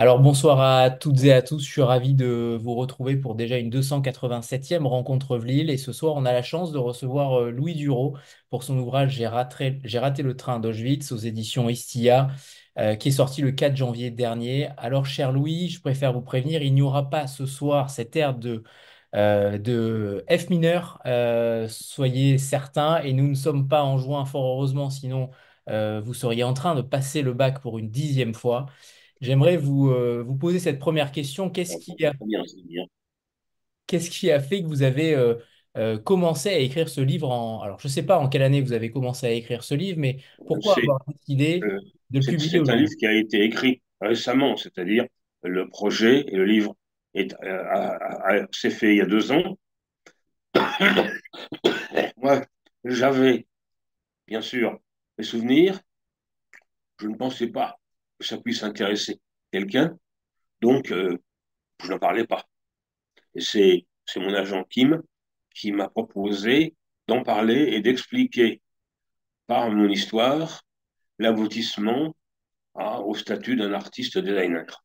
Alors bonsoir à toutes et à tous, je suis ravi de vous retrouver pour déjà une 287e rencontre Vlil et ce soir on a la chance de recevoir euh, Louis Duro pour son ouvrage J'ai raté, le train d'Auschwitz aux éditions Istia euh, qui est sorti le 4 janvier dernier. Alors cher Louis, je préfère vous prévenir, il n'y aura pas ce soir cette ère de, euh, de F mineur, soyez certains et nous ne sommes pas en juin fort heureusement sinon vous seriez en train de passer le bac pour une dixième fois. J'aimerais vous, euh, vous poser cette première question. Qu'est-ce qui a, qui a fait que vous avez euh, euh, commencé à écrire ce livre en... Alors, je ne sais pas en quelle année vous avez commencé à écrire ce livre, mais pourquoi avoir décidé de le publier c'est un livre qui a été écrit récemment, c'est-à-dire le projet et le livre s'est fait il y a deux ans. Moi, j'avais bien sûr des souvenirs, je ne pensais pas que ça puisse intéresser quelqu'un, donc euh, je n'en parlais pas. C'est mon agent Kim qui m'a proposé d'en parler et d'expliquer par mon histoire l'aboutissement à- au statut d'un artiste designer.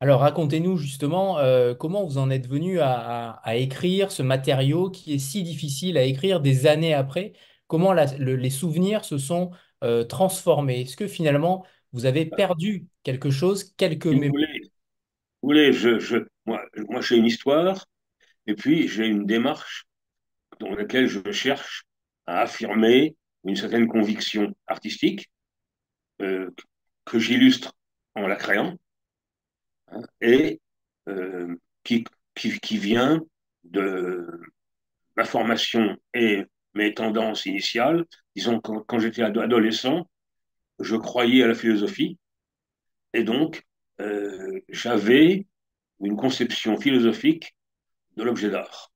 Alors, racontez-nous justement euh, comment vous en êtes venu à, écrire ce matériau qui est si difficile à écrire des années après? Comment les souvenirs se sont euh, transformés? Est-ce que finalement vous avez perdu quelque chose, quelques Si vous mémoires? voulez, vous voulez, je, je, moi, moi j'ai une histoire et puis j'ai une démarche dans laquelle je cherche à affirmer une certaine conviction artistique euh, que j'illustre en la créant hein, et euh, qui, qui, qui vient de ma formation et mes tendances initiales. Disons, quand, quand j'étais ado- adolescent, je croyais à la philosophie et donc euh, j'avais une conception philosophique de l'objet d'art.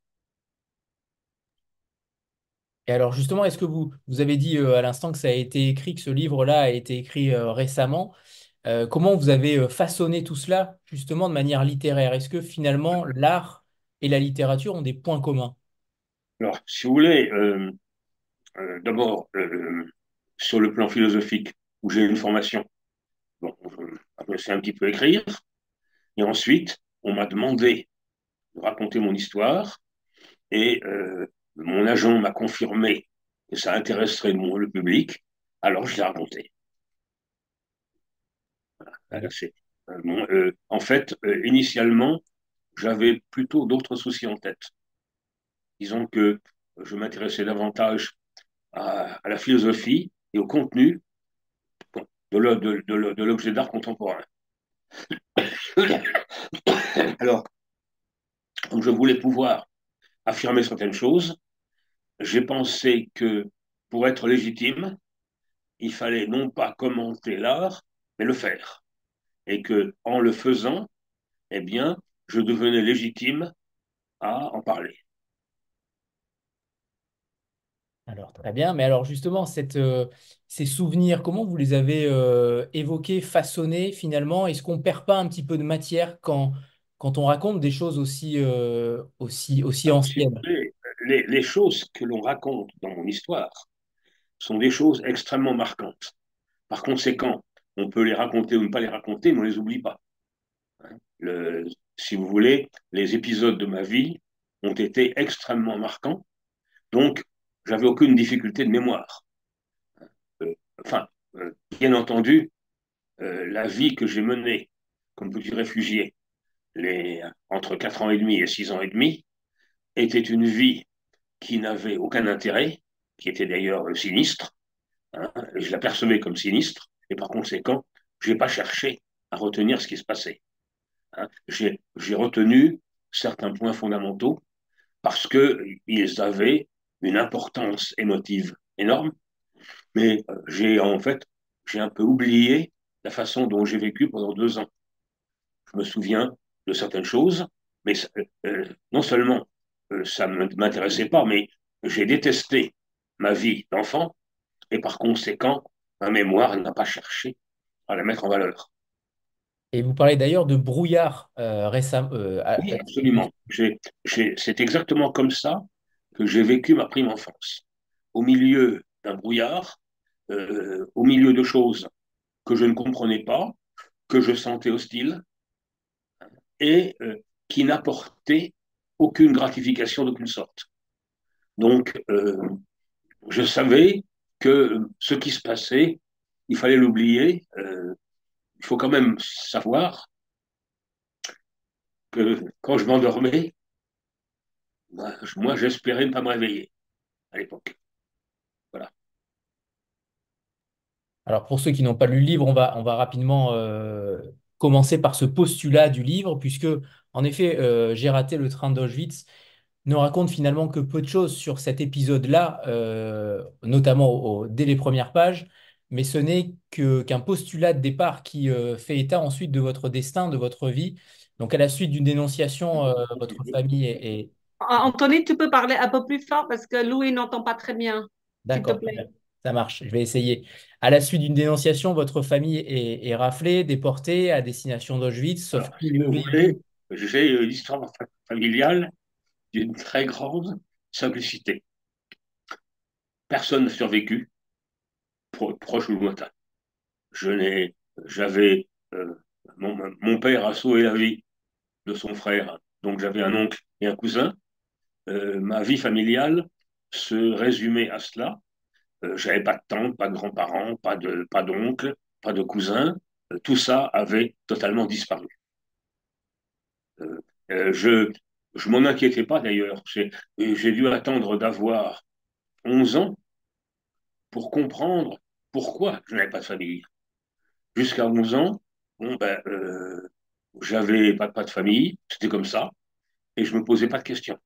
Et alors justement, est-ce que vous, avez dit euh, à l'instant que ça a été écrit, que ce livre-là a été écrit euh, récemment. Comment vous avez façonné tout cela justement de manière littéraire? Est-ce que finalement l'art et la littérature ont des points communs? Alors, si vous voulez, euh, euh, d'abord, euh, sur le plan philosophique, où j'ai une formation, bon, je sais un petit peu écrire, et ensuite, on m'a demandé de raconter mon histoire, et mon agent m'a confirmé que ça intéresserait mon- le public, alors je l'ai raconté. Voilà, c'est, bon, en fait, initialement, j'avais plutôt d'autres soucis en tête. Disons que je m'intéressais davantage à, la philosophie et au contenu de l'objet d'art contemporain. Alors, comme je voulais pouvoir affirmer certaines choses, j'ai pensé que pour être légitime, il fallait non pas commenter l'art, mais le faire. Et que en le faisant, eh bien, je devenais légitime à en parler. Alors très bien, mais alors justement, cette, euh, ces souvenirs, comment vous les avez euh, évoqués, façonnés finalement? Est-ce qu'on perd pas un petit peu de matière quand, quand on raconte des choses aussi, euh, aussi, aussi anciennes? les, les choses que l'on raconte dans mon histoire sont des choses extrêmement marquantes. Par conséquent, on peut les raconter ou ne pas les raconter, mais on ne les oublie pas. Le, si vous voulez, les épisodes de ma vie ont été extrêmement marquants, donc j'avais aucune difficulté de mémoire. Euh, enfin, euh, bien entendu, euh, la vie que j'ai menée comme petit réfugié entre 4 ans et demi et 6 ans et demi était une vie qui n'avait aucun intérêt, qui était d'ailleurs sinistre, hein, je l'apercevais comme sinistre, et par conséquent, je n'ai pas cherché à retenir ce qui se passait. Hein. J'ai retenu certains points fondamentaux parce qu'ils avaient une importance émotive énorme, mais euh, j'ai en fait, j'ai un peu oublié la façon dont j'ai vécu pendant deux ans. Je me souviens de certaines choses, mais euh, non seulement euh, ça ne m'intéressait pas, mais j'ai détesté ma vie d'enfant et par conséquent, ma mémoire n'a pas cherché à la mettre en valeur. Et vous parlez d'ailleurs de brouillard euh, récemment. euh, Oui, absolument. C'est exactement comme ça que j'ai vécu ma prime enfance. Au milieu d'un brouillard, euh, au milieu de choses que je ne comprenais pas, que je sentais hostile et euh, qui n'apportait aucune gratification d'aucune sorte. Donc, euh, je savais que ce qui se passait, il fallait l'oublier. Il faut quand même savoir que quand je m'endormais, moi, j'espérais ne pas me réveiller à l'époque. Voilà. Alors, pour ceux qui n'ont pas lu le livre, on va, rapidement euh, commencer par ce postulat du livre, puisque, en effet, euh, J'ai raté le train d'Auschwitz ne raconte finalement que peu de choses sur cet épisode-là, euh, notamment dès les premières pages, mais ce n'est qu'un postulat de départ qui fait état ensuite de votre destin, de votre vie. Donc, à la suite d'une dénonciation, votre famille est, Anthony, tu peux parler un peu plus fort parce que Louis n'entend pas très bien. D'accord, ça marche, je vais essayer. À la suite d'une dénonciation, votre famille est, raflée, déportée à destination d'Auschwitz, sauf que... J'ai une histoire familiale d'une très grande simplicité. Personne n'a survécu, proche ou lointain. Je n'ai, j'avais, euh, mon, mon, père a sauvé la vie de son frère, donc j'avais un oncle et un cousin. Euh, ma vie familiale se résumait à cela. Euh, j'avais pas de tante, pas de grands-parents, pas de pas d'oncle, pas de cousins. Euh, tout ça avait totalement disparu. je je m'en inquiétais pas d'ailleurs. J'ai dû attendre d'avoir 11 ans pour comprendre pourquoi je n'avais pas de famille. Jusqu'à 11 ans, ben, j'avais pas, pas de famille, c'était comme ça, et je me posais pas de questions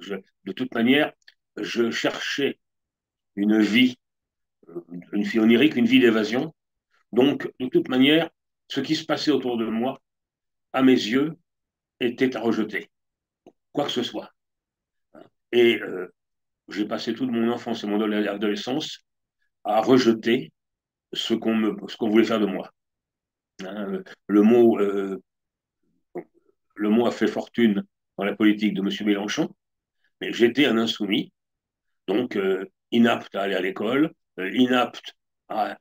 de toute manière, je cherchais une vie, une vie onirique, une vie d'évasion. Donc, de toute manière, ce qui se passait autour de moi, à mes yeux, était à rejeter, quoi que ce soit. Et euh, j'ai passé toute mon enfance et mon adolescence à rejeter ce qu'on me, ce qu'on voulait faire de moi. Hein, le mot, euh, le mot a fait fortune dans la politique de M. Mélenchon, mais j'étais un insoumis, donc euh, inapte à aller à l'école, euh, inapte à,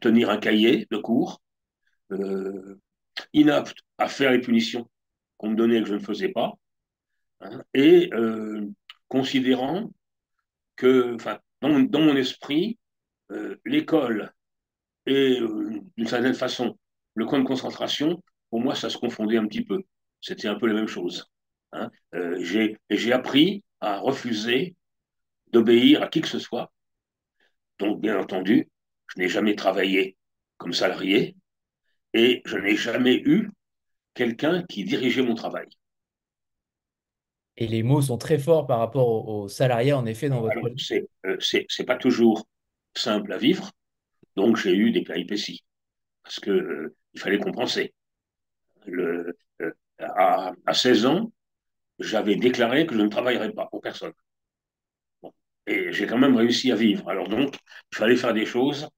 tenir un cahier de cours, euh, inapte à faire les punitions qu'on me donnait et que je ne faisais pas, hein, et considérant que, dans, dans, mon esprit, l'école et d'une certaine façon le camp de concentration, pour moi, ça se confondait un petit peu. C'était un peu la même chose. Hein. Euh, j'ai appris à refuser d'obéir à qui que ce soit. Donc, bien entendu, je n'ai jamais travaillé comme salarié et je n'ai jamais eu quelqu'un qui dirigeait mon travail. Et les mots sont très forts par rapport aux, salariés, en effet, dans votre... Euh, c'est c'est pas toujours simple à vivre, donc j'ai eu des péripéties, parce que euh, il fallait compenser. Le, à, à 16 ans, j'avais déclaré que je ne travaillerais pas pour personne. Et j'ai quand même réussi à vivre. Alors donc, il fallait faire des choses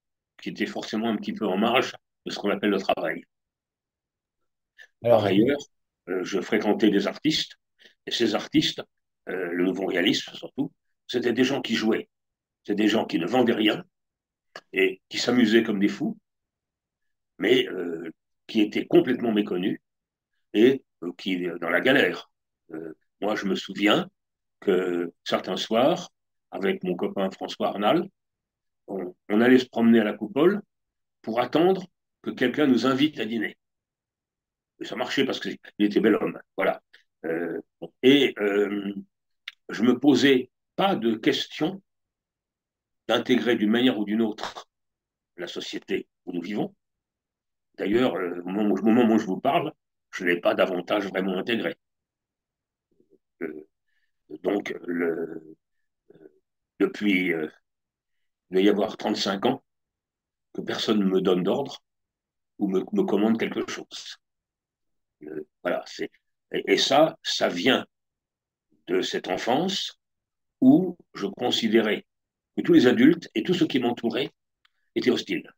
qui étaient forcément un petit peu en marge de ce qu'on appelle le travail. Par ailleurs, euh, je fréquentais des artistes, et ces artistes, euh, le nouveau réalisme surtout, c'était des gens qui jouaient. C'était des gens qui ne vendaient rien et qui s'amusaient comme des fous, mais euh, qui étaient complètement méconnus et qui, dans la galère, moi, je me souviens que certains soirs, avec mon copain François Arnal, on, allait se promener à la coupole pour attendre que quelqu'un nous invite à dîner. Et ça marchait parce qu'il était bel homme. Voilà. Euh, et euh, je me posais pas de question d'intégrer d'une manière ou d'une autre la société où nous vivons. D'ailleurs, au moment où je vous parle, je n'ai pas davantage vraiment intégré donc, le, depuis, euh, il doit y avoir 35 ans que personne ne me donne d'ordre ou me, me, commande quelque chose. Euh, voilà, c'est, et, ça, ça vient de cette enfance où je considérais que tous les adultes et tous ceux qui m'entouraient étaient hostiles.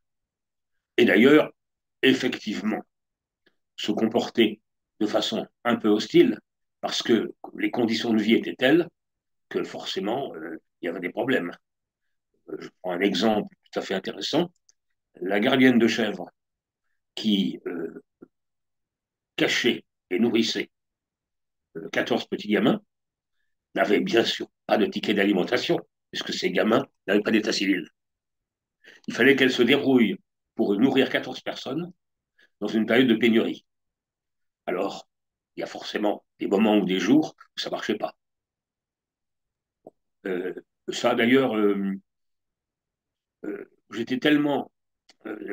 Et d'ailleurs, effectivement, se comporter de façon un peu hostile parce que les conditions de vie étaient telles que forcément, euh, il y avait des problèmes. Euh, je prends un exemple tout à fait intéressant. La gardienne de chèvre qui euh, cachait et nourrissait 14 petits gamins n'avaient bien sûr pas de ticket d'alimentation, puisque ces gamins n'avaient pas d'état civil. Il fallait qu'elle se débrouille pour nourrir 14 personnes dans une période de pénurie. Alors, il y a forcément des moments ou des jours où ça ne marchait pas. Euh, ça, d'ailleurs, euh, euh, j'étais tellement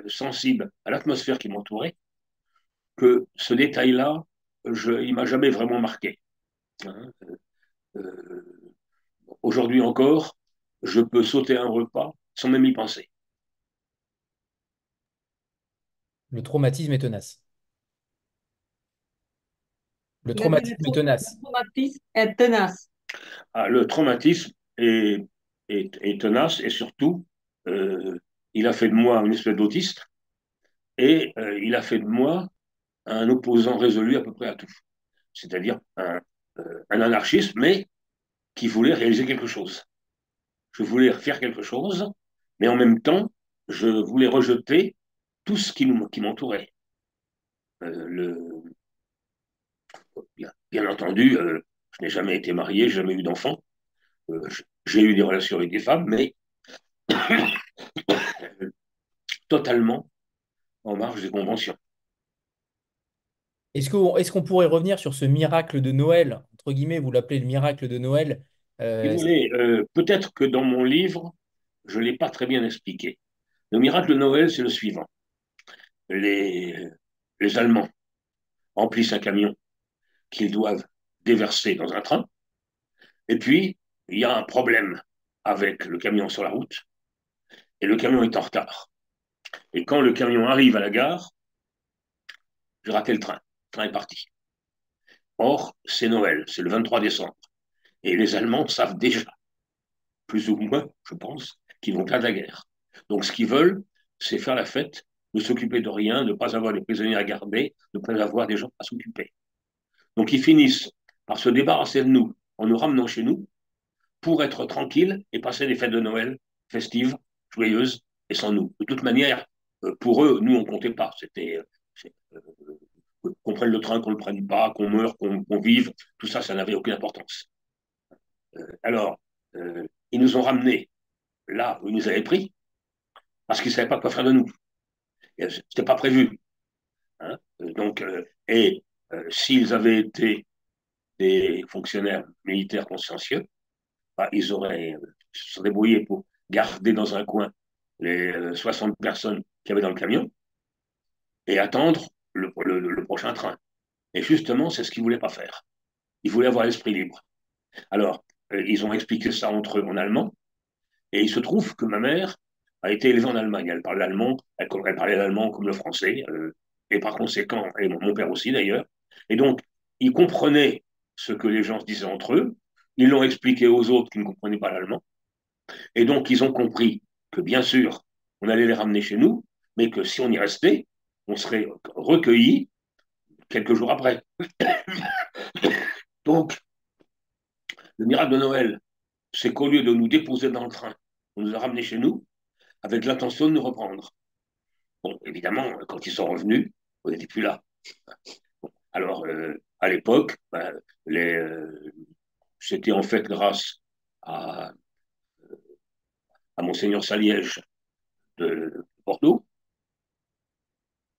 sensible à l'atmosphère qui m'entourait que ce détail-là, il m'a jamais vraiment marqué. Hein. Aujourd'hui encore, je peux sauter un repas sans même y penser. Le traumatisme est tenace. Le traumatisme est tenace. Le traumatisme est tenace. Ah, le traumatisme est, tenace et surtout, euh, il a fait de moi une espèce d'autiste et euh, il a fait de moi un opposant résolu à peu près à tout. C'est-à-dire un, euh, un anarchiste, mais qui voulait réaliser quelque chose. Je voulais faire quelque chose, mais en même temps, je voulais rejeter tout ce qui, qui m'entourait. Euh, le... bien, entendu, euh, je n'ai jamais été marié, jamais eu d'enfant. Euh, j'ai eu des relations avec des femmes, mais totalement en marge des conventions. Est-ce qu'on est pourrait revenir sur ce miracle de Noël Entre guillemets, vous l'appelez le miracle de Noël. Peut-être que dans mon livre, je ne l'ai pas très bien expliqué. Le miracle de Noël, c'est le suivant les, les Allemands remplissent un camion qu'ils doivent déverser dans un train. Et puis, il y a un problème avec le camion sur la route et le camion est en retard. Et quand le camion arrive à la gare, j'ai raté le train. Le train est parti. Or, c'est Noël, c'est le 23 décembre. Et les Allemands savent déjà, plus ou moins, je pense, qu'ils vont perdre la guerre. Donc, ce qu'ils veulent, c'est faire la fête ne s'occuper de rien, ne pas avoir des prisonniers à garder, ne pas avoir des gens à s'occuper. Donc ils finissent par se débarrasser de nous en nous ramenant chez nous pour être tranquilles et passer des fêtes de Noël festives, joyeuses et sans nous. De toute manière, euh, pour eux, nous, on comptait pas. C'était euh, euh, qu'on prenne le train, qu'on ne le prenne pas, qu'on meure, qu'on vive, tout ça, ça n'avait aucune importance. alors, ils nous ont ramenés là où ils nous avaient pris, parce qu'ils ne savaient pas quoi faire de nous. C'était pas prévu. Hein. Donc, et euh, s'ils avaient été des fonctionnaires militaires consciencieux, bah, ils auraient euh, se débrouillé pour garder dans un coin les 60 personnes qui avaient dans le camion et attendre le, le prochain train. Et justement, c'est ce qu'ils voulaient pas faire. Ils voulaient avoir l'esprit libre. Alors, ils ont expliqué ça entre eux en allemand, et il se trouve que ma mère a été élevée en Allemagne. Elle parle l'allemand, elle, parlait l'allemand comme le français, euh, et par conséquent, et mon, père aussi d'ailleurs. Et donc, ils comprenaient ce que les gens se disaient entre eux, ils l'ont expliqué aux autres qui ne comprenaient pas l'allemand, et donc ils ont compris que bien sûr, on allait les ramener chez nous, mais que si on y restait, on serait recueillis quelques jours après. donc, le miracle de Noël, c'est qu'au lieu de nous déposer dans le train, on nous a ramenés chez nous, avec l'intention de nous reprendre. Bon, évidemment, quand ils sont revenus, on n'était plus là. Alors, euh, à l'époque, ben, euh, c'était en fait grâce à, à Monseigneur Saliège de Bordeaux.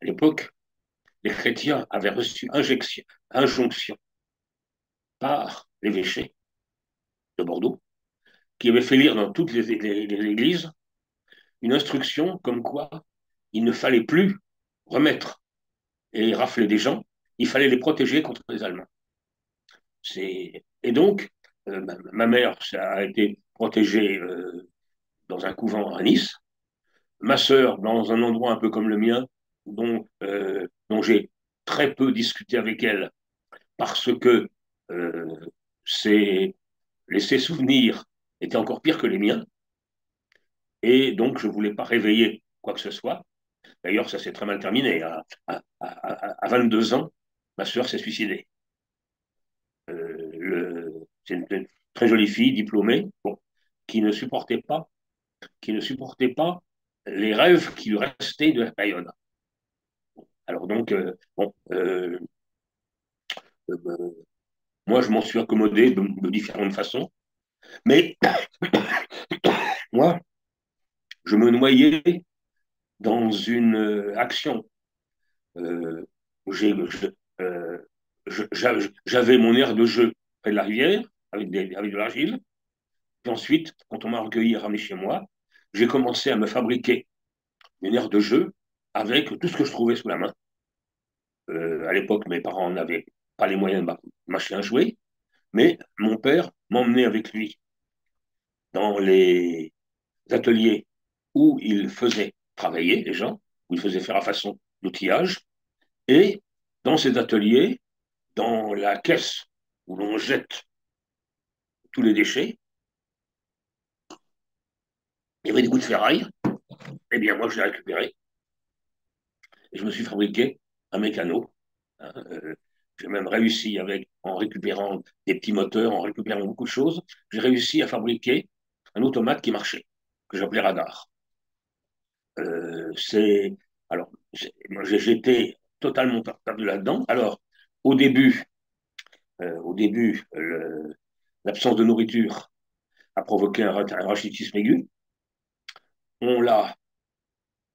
À l'époque, les chrétiens avaient reçu injection, injonction par l'évêché de Bordeaux, qui avait fait lire dans toutes les églises une instruction comme quoi il ne fallait plus remettre et rafler des gens, il fallait les protéger contre les Allemands. Et donc, euh, ma, mère a été protégée euh, dans un couvent à Nice, ma sœur dans un endroit un peu comme le mien, dont, euh, dont j'ai très peu discuté avec elle, parce que ses, ses souvenirs étaient encore pires que les miens. Et donc, je ne voulais pas réveiller quoi que ce soit. D'ailleurs, ça s'est très mal terminé. À, 22 ans, ma soeur s'est suicidée. Euh, c'est une, très jolie fille, diplômée, qui ne supportait pas, qui ne supportait pas les rêves qui lui restaient de la période. Alors donc, bon, moi, je m'en suis accommodé de, différentes façons, mais moi, je me noyais dans une action. J'avais mon air de jeu près de la rivière, avec, avec de l'argile. Puis ensuite, quand on m'a recueilli et ramené chez moi, j'ai commencé à me fabriquer une aire de jeu avec tout ce que je trouvais sous la main. Euh, à l'époque, mes parents n'avaient pas les moyens de m'acheter un jouet, mais mon père m'emmenait avec lui dans les ateliers où il faisait travailler les gens, où il faisait faire à façon d'outillage, et dans ces ateliers, dans la caisse où l'on jette tous les déchets, il y avait des bouts de ferraille. Eh bien, moi, je l'ai récupéré. Et je me suis fabriqué un mécano. Hein, euh, j'ai même réussi, avec, en récupérant des petits moteurs, en récupérant beaucoup de choses, j'ai réussi à fabriquer un automate qui marchait, que j'appelais radar. Euh, c'est alors j'étais totalement perdu là-dedans. Alors au début, euh, au début, l'absence de nourriture a provoqué un, rachitisme aigu. On l'a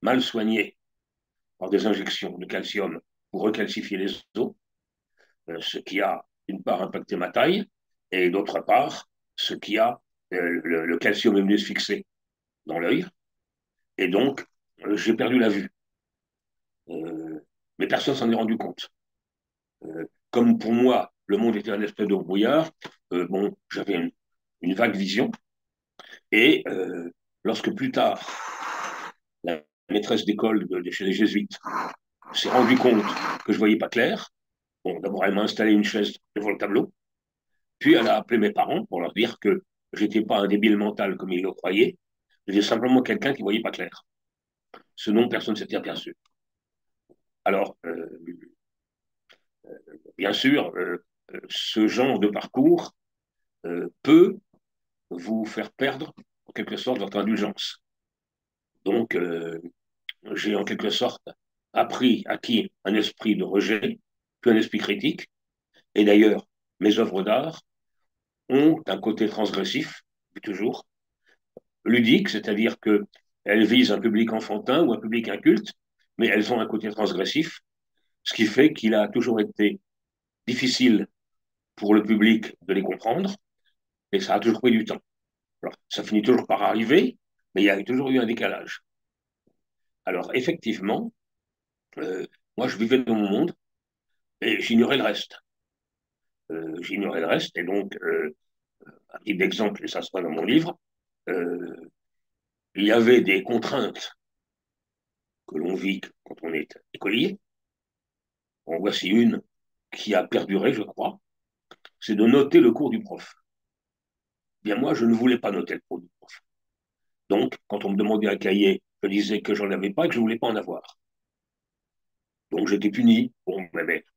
mal soigné par des injections de calcium pour recalcifier les os, euh, ce qui a d'une part impacté ma taille et d'autre part ce qui a euh, le, calcium est fixer dans l'œil et donc j'ai perdu la vue. Mais personne s'en est rendu compte. comme pour moi, le monde était un espèce de brouillard, bon, j'avais une, vague vision. Et lorsque plus tard, la maîtresse d'école de, chez les jésuites s'est rendue compte que je voyais pas clair. Bon, d'abord, elle m'a installé une chaise devant le tableau. Puis, elle a appelé mes parents pour leur dire que j'étais pas un débile mental comme ils le croyaient. J'étais simplement quelqu'un qui voyait pas clair. Ce nom, personne ne s'était aperçu. Alors, euh, euh, bien sûr, euh, ce genre de parcours peut vous faire perdre, en quelque sorte, votre indulgence. Donc, j'ai en quelque sorte appris, acquis un esprit de rejet, puis un esprit critique. Et d'ailleurs, mes œuvres d'art ont un côté transgressif, toujours, ludique, c'est-à-dire qu'elles visent un public enfantin ou un public inculte, mais elles ont un côté transgressif, ce qui fait qu'il a toujours été difficile pour le public de les comprendre, et ça a toujours pris du temps. Alors, ça finit toujours par arriver, mais il y a toujours eu un décalage. Alors, effectivement, euh, moi, je vivais dans mon monde et j'ignorais le reste. Euh, j'ignorais le reste, et donc, euh, un petit exemple, et ça se passe dans mon livre, il y avait des contraintes que l'on vit quand on est écolier. En voici une qui a perduré, je crois, c'est de noter le cours du prof. Bien moi, je ne voulais pas noter le cours du prof. Donc, quand on me demandait un cahier, je disais que j'en avais pas et que je ne voulais pas en avoir. Donc j'étais puni. Bon,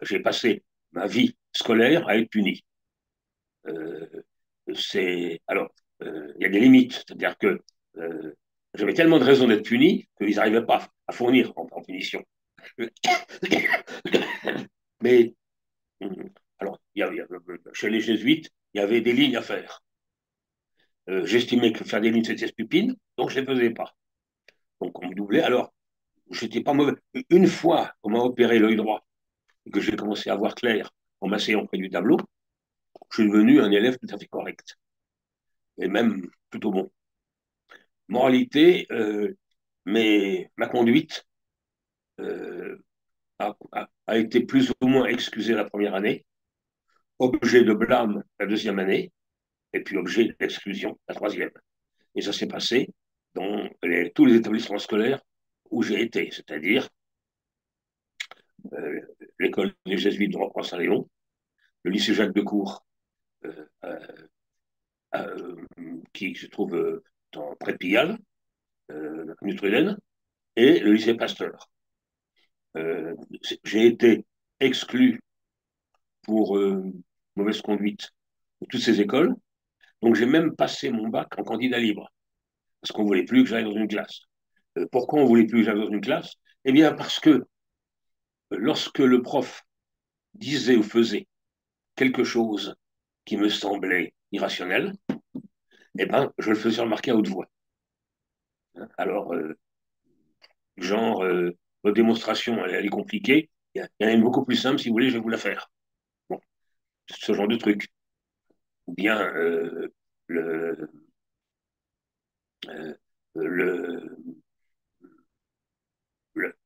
j'ai passé ma vie scolaire à être puni. Euh, c'est alors euh, il y a des limites, c'est-à-dire que euh, j'avais tellement de raisons d'être puni qu'ils n'arrivaient pas à fournir en, punition. Mais alors, chez les jésuites, il y avait des lignes à faire. J'estimais que faire des lignes, c'était stupide, donc je ne les faisais pas. Donc on me doublait. Alors, j'étais pas mauvais. Une fois qu'on m'a opéré l'œil droit et que j'ai commencé à voir clair en m'asseyant près du tableau, je suis devenu un élève tout à fait correct et même plutôt bon. Moralité, euh, mais ma conduite euh, a, été plus ou moins excusée la première année, objet de blâme la deuxième année, et puis objet d'exclusion la troisième. Et ça s'est passé dans tous les établissements scolaires où j'ai été, c'est-à-dire euh, l'école des jésuites de Rocroi-Saint-Léon, le lycée Jacques de Cour, qui se trouve dans, de Pigalle, Nutriden, et le lycée Pasteur. j'ai été exclu pour mauvaise conduite de toutes ces écoles, donc j'ai même passé mon bac en candidat libre, parce qu'on ne voulait plus que j'aille dans une classe. Euh, pourquoi on voulait plus que j'aille dans une classe? Eh bien, parce que lorsque le prof disait ou faisait quelque chose qui me semblait irrationnel, eh ben, je le faisais remarquer à haute voix. Alors, euh, genre, euh, votre démonstration, elle, est compliquée. Il y en a une beaucoup plus simple, si vous voulez, je vais vous la faire. Bon, ce genre de truc. Ou bien euh,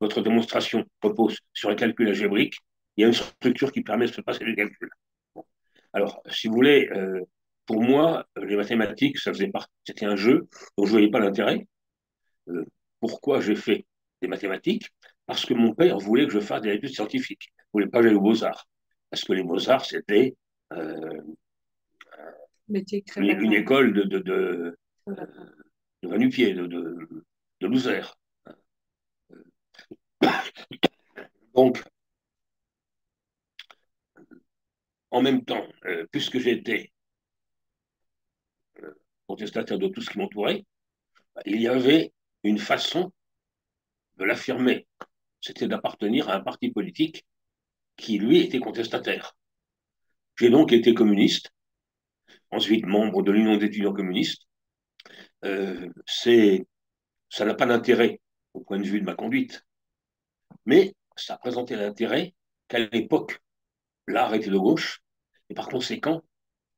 votre démonstration repose sur un calcul algébrique. Il y a une structure qui permet de se passer le calcul. Alors, si vous voulez, pour moi, les mathématiques, ça faisait partie, c'était un jeu dont je ne voyais pas l'intérêt. Euh, pourquoi j'ai fait des mathématiques? Parce que mon père voulait que je fasse des études scientifiques. Il ne voulait pas que j'aille aux beaux-arts. Parce que les beaux-arts, c'était euh, une, école de, de, de, de Vanupier, de, de. Donc, en même temps, euh, puisque j'étais contestataire de tout ce qui m'entourait, il y avait une façon de l'affirmer. C'était d'appartenir à un parti politique qui, lui, était contestataire. J'ai donc été communiste, ensuite membre de l'Union d'étudiants communistes. Euh, ça n'a pas d'intérêt au point de vue de ma conduite, mais ça a présenté l'intérêt qu'à l'époque, l'art était de gauche, et par conséquent,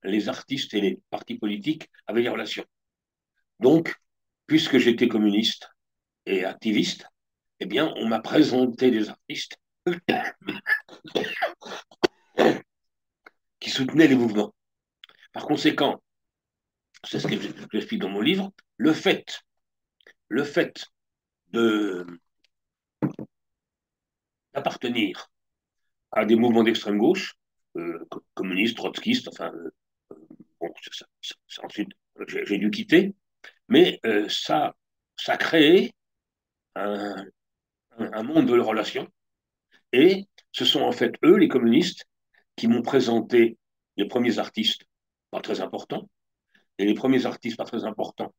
les artistes et les partis politiques avaient des relations. Donc, puisque j'étais communiste et activiste, eh bien, on m'a présenté des artistes qui soutenaient les mouvements. Par conséquent, c'est ce que j'explique dans mon livre, le fait, le fait d'appartenir à des mouvements d'extrême gauche, euh, communistes, trotskistes, enfin, euh, bon, ensuite, j'ai dû quitter, mais euh, ça, ça a créé un, monde de relations. Et ce sont en fait eux, les communistes, qui m'ont présenté les premiers artistes pas très importants. Et les premiers artistes pas très importants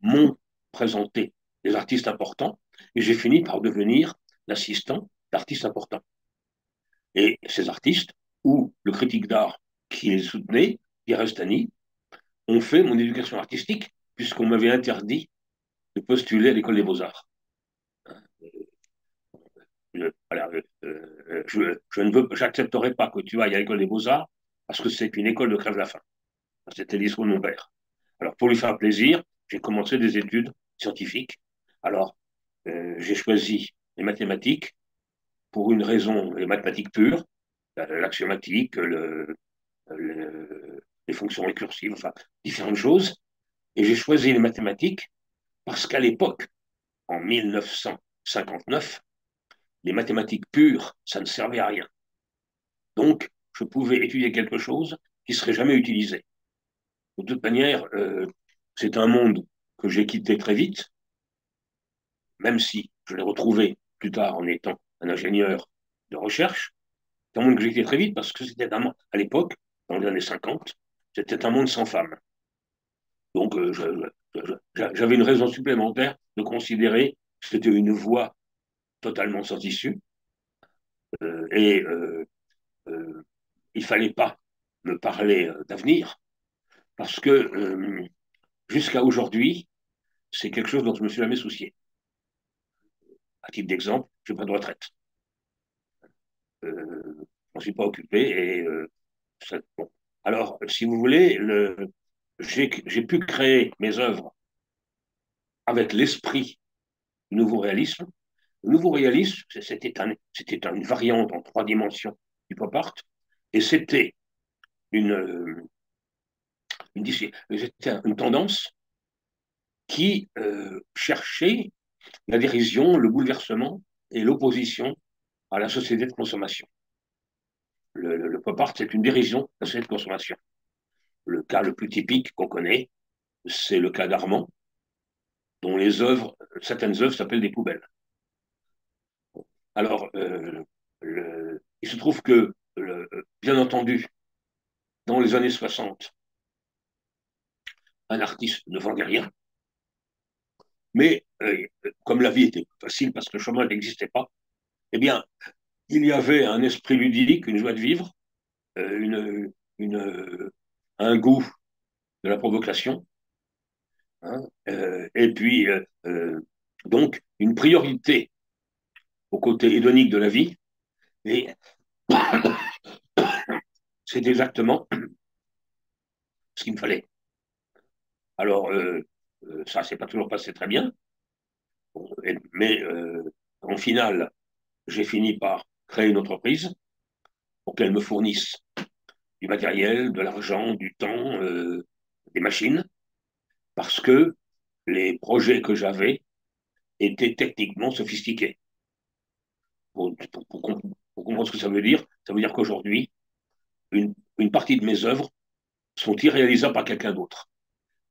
m'ont présenté des artistes importants. Et j'ai fini par devenir l'assistant d'artistes importants. Et ces artistes, ou le critique d'art qui les soutenait, Pierre Estany, ont fait mon éducation artistique puisqu'on m'avait interdit de postuler à l'école des beaux-arts. Euh, euh, je, ne veux, j'accepterai pas que tu ailles à l'école des beaux-arts parce que c'est une école de crève la faim. C'était l'histoire de mon père. Alors, pour lui faire plaisir, j'ai commencé des études scientifiques. Alors, euh, j'ai choisi les mathématiques pour une raison, les mathématiques pures, l'axiomatique, le, les fonctions récursives, enfin, différentes choses. Et j'ai choisi les mathématiques parce qu'à l'époque, en 1959, les mathématiques pures, ça ne servait à rien. Donc, je pouvais étudier quelque chose qui serait jamais utilisé. De toute manière, euh, c'est un monde que j'ai quitté très vite, même si je l'ai retrouvé plus tard en étant un ingénieur de recherche. C'est un monde que j'ai quitté très vite parce que c'était à l'époque, dans les années 50, c'était un monde sans femmes. Donc, euh, j'avais une raison supplémentaire de considérer que c'était une voie totalement sans issue. Euh, et euh, il ne fallait pas me parler d'avenir, parce que jusqu'à aujourd'hui, c'est quelque chose dont je me suis jamais soucié. À titre d'exemple, je n'ai pas de retraite. je ne suis pas occupé et Alors, si vous voulez, le, j'ai pu créer mes œuvres avec l'esprit du nouveau réalisme. Le nouveau réalisme, c'était un, une variante en trois dimensions du pop art, et c'était une, tendance qui euh, cherchait la dérision, le bouleversement et l'opposition à la société de consommation. Le, pop art, c'est une dérision de la société de consommation. Le cas le plus typique qu'on connaît, c'est le cas d'Armand, dont les œuvres, certaines œuvres s'appellent des poubelles. Alors, euh, il se trouve que, bien entendu, dans les années 60, un artiste ne vendait rien, mais euh, comme la vie était facile parce que le chômage n'existait pas, eh bien, il y avait un esprit ludique, une joie de vivre, euh, une, une, un goût de la provocation, hein, euh, et puis euh, donc une priorité au côté hédonique de la vie. Et c'est exactement ce qu'il me fallait. Alors, ça s'est pas toujours passé très bien, mais en finale, j'ai fini par créer une entreprise pour qu'elle me fournisse du matériel, de l'argent, du temps, euh, des machines, parce que les projets que j'avais étaient techniquement sophistiqués. Pour, comprendre ce que ça veut dire, ça veut dire qu'aujourd'hui, une, une partie de mes œuvres sont irréalisables par quelqu'un d'autre.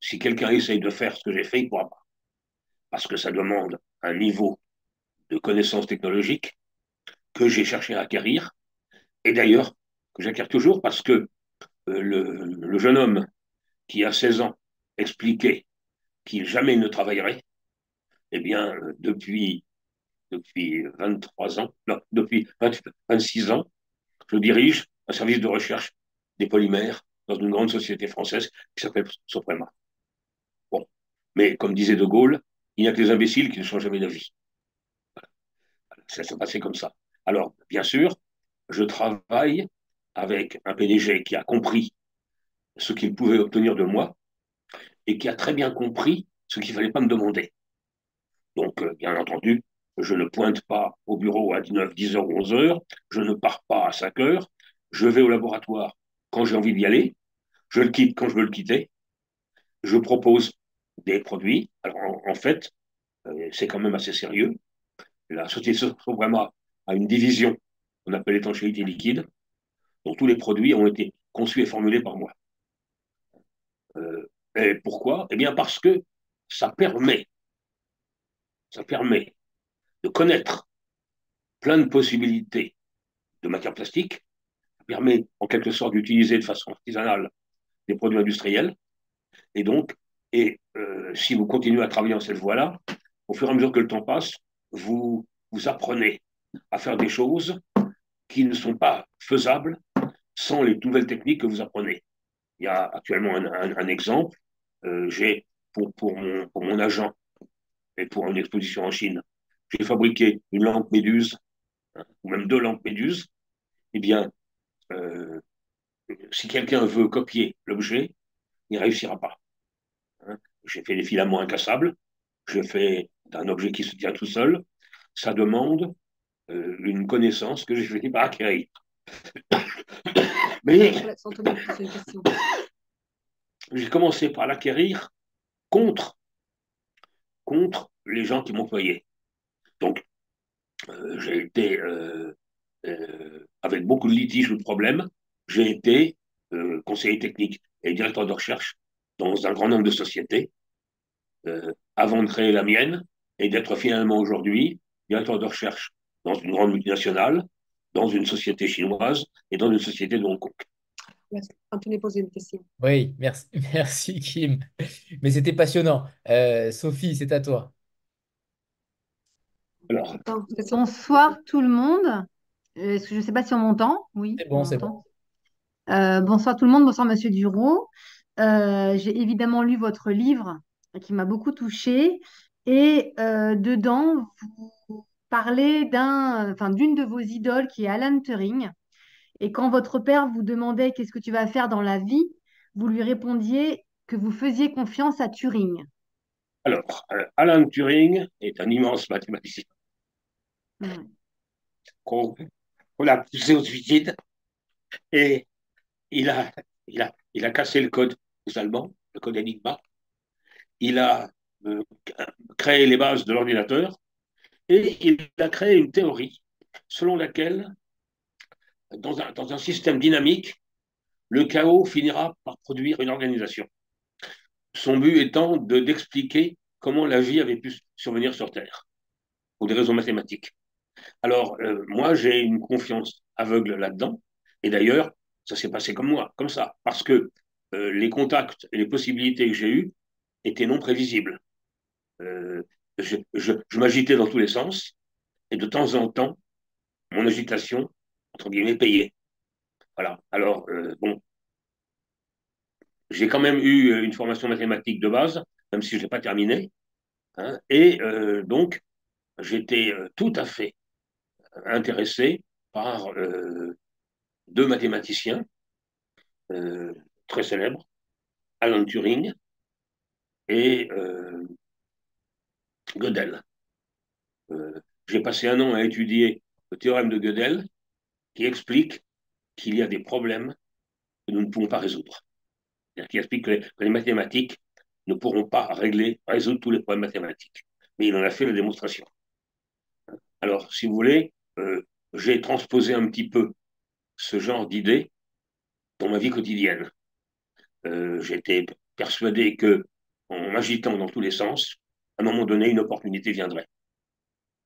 Si quelqu'un essaye de faire ce que j'ai fait, il ne pourra pas. Parce que ça demande un niveau de connaissances technologiques que j'ai cherché à acquérir, et d'ailleurs que j'acquiers toujours parce que euh, le, jeune homme qui a 16 ans expliquait qu'il jamais ne travaillerait, eh bien, depuis, depuis 23 ans, non, depuis 26 ans, je dirige un service de recherche des polymères dans une grande société française qui s'appelle Soprema. Bon. Mais comme disait De Gaulle, il n'y a que les imbéciles qui ne changent jamais d'avis. Ça s'est passé comme ça. Alors, bien sûr, je travaille avec un PDG qui a compris ce qu'il pouvait obtenir de moi et qui a très bien compris ce qu'il ne fallait pas me demander. Donc, euh, bien entendu, je ne pointe pas au bureau à 19, 10 heures ou 11 heures, je ne pars pas à 5 heures, je vais au laboratoire quand j'ai envie d'y aller, je le quitte quand je veux le quitter, je propose des produits. Alors, en, fait, euh, c'est quand même assez sérieux. La société vraiment a une division qu'on appelle étanchéité liquide, dont tous les produits ont été conçus et formulés par moi. Euh, et pourquoi? Eh bien parce que ça permet, ça permet de connaître plein de possibilités de matières plastiques, ça permet en quelque sorte d'utiliser de façon artisanale des produits industriels, et donc, et euh, si vous continuez à travailler dans cette voie-là, au fur et à mesure que le temps passe, vous, vous apprenez à faire des choses qui ne sont pas faisables sans les nouvelles techniques que vous apprenez. Il y a actuellement un, exemple. Euh, j'ai, pour, pour, mon, pour mon agent et pour une exposition en Chine, j'ai fabriqué une lampe méduse, hein, ou même deux lampes méduses. Eh bien, euh, si quelqu'un veut copier l'objet, il ne réussira pas. Hein. J'ai fait des filaments incassables, je fais un objet qui se tient tout seul. Ça demande euh, une connaissance que j'ai fini par acquérir. Mais j'ai commencé par l'acquérir contre, contre les gens qui m'employaient. Donc, euh, j'ai été, euh, avec beaucoup de litiges ou de problèmes, j'ai été conseiller technique et directeur de recherche dans un grand nombre de sociétés avant de créer la mienne et d'être finalement aujourd'hui directeur de recherche dans une grande multinationale, dans une société chinoise et dans une société de Hong Kong. Anthony une question. Oui, merci, merci Kim. Mais c'était passionnant. Euh, Sophie, c'est à toi. Alors, bonsoir tout le monde. Euh, je ne sais pas si on m'entend. Oui, c'est bon, c'est bon. Euh, bonsoir tout le monde, bonsoir Monsieur Duro. J'ai évidemment lu votre livre qui m'a beaucoup touchée et dedans, vous parler d'un, enfin, d'une de vos idoles qui est Alan Turing. Et quand votre père vous demandait qu'est-ce que tu vas faire dans la vie, vous lui répondiez que vous faisiez confiance à Turing. Alors, euh, Alan Turing est un immense mathématicien hmm. qu'on a poussé au suicide et il a, il, a, il a cassé le code aux Allemands, le code Enigma. Il a euh, créé les bases de l'ordinateur et il a créé une théorie selon laquelle, dans un, dans un système dynamique, le chaos finira par produire une organisation. Son but étant de, d'expliquer comment la vie avait pu survenir sur Terre, pour des raisons mathématiques. Alors, euh, moi, j'ai une confiance aveugle là-dedans, et d'ailleurs, ça s'est passé comme moi, comme ça, parce que euh, les contacts et les possibilités que j'ai eues étaient non prévisibles. Euh, je, m'agitais dans tous les sens, et de temps en temps, mon agitation, entre guillemets, payée. Voilà. Alors, euh, bon, j'ai quand même eu une formation mathématique de base, même si je n'ai pas terminé. Hein, et euh, donc, j'étais euh, tout à fait intéressé par deux mathématiciens très célèbres, Alan Turing et Gödel. J'ai passé un an à étudier le théorème de Gödel qui explique qu'il y a des problèmes que nous ne pouvons pas résoudre. Qui explique que les, mathématiques ne pourront pas régler, résoudre tous les problèmes mathématiques. Mais il en a fait la démonstration. Alors, si vous voulez, euh, j'ai transposé un petit peu ce genre d'idées dans ma vie quotidienne. Euh, J'étais persuadé que, en m'agitant dans tous les sens, à un moment donné, une opportunité viendrait.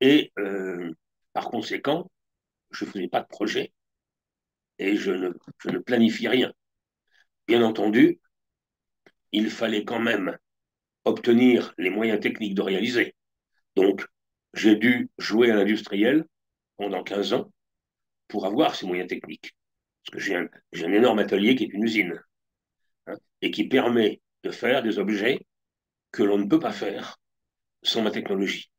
Et euh, par conséquent, je ne faisais pas de projet et je ne, je ne planifie rien. Bien entendu, il fallait quand même obtenir les moyens techniques de réaliser. Donc, j'ai dû jouer à l'industriel pendant 15 ans pour avoir ces moyens techniques. Parce que j'ai un, énorme atelier qui est une usine hein, et qui permet de faire des objets que l'on ne peut pas faire sans ma technologie.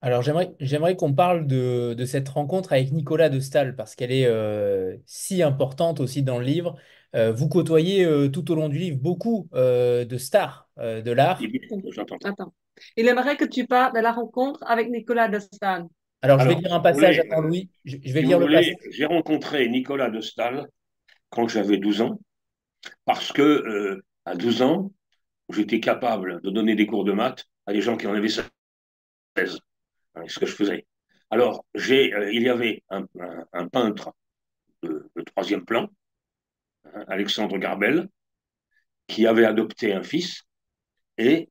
Alors j'aimerais, j'aimerais qu'on parle de, de, cette rencontre avec Nicolas de Stahl parce qu'elle est euh, si importante aussi dans le livre. Euh, vous côtoyez euh, tout au long du livre beaucoup de stars de l'art. Attends. Il aimerait que tu parles de la rencontre avec Nicolas de Stahl. Alors, je vais lire un passage, attends Louis. Je, vais lire le passage. J'ai rencontré Nicolas de Stahl quand j'avais 12 ans parce que à 12 ans, j'étais capable de donner des cours de maths à des gens qui en avaient 16 ce que je faisais. Alors, euh, il y avait un, peintre de, troisième plan, hein, Alexandre Garbel, qui avait adopté un fils, et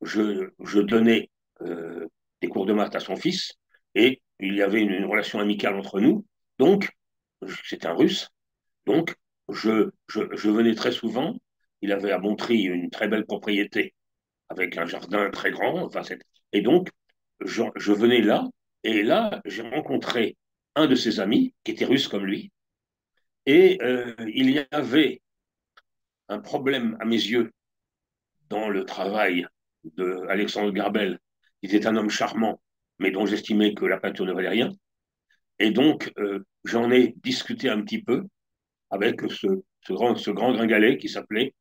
je, donnais euh, des cours de maths à son fils, et il y avait une, relation amicale entre nous. Donc, c'est un russe, donc je, venais très souvent. Il avait à Montry une très belle propriété avec un jardin très grand. Enfin, et donc, je, venais là, et là, j'ai rencontré un de ses amis, qui était russe comme lui, et euh, il y avait un problème à mes yeux dans le travail de Alexandre Garbel, qui était un homme charmant, mais dont j'estimais que la peinture ne valait rien. Et donc, euh, j'en ai discuté un petit peu avec ce, grand, ce grand gringalet qui s'appelait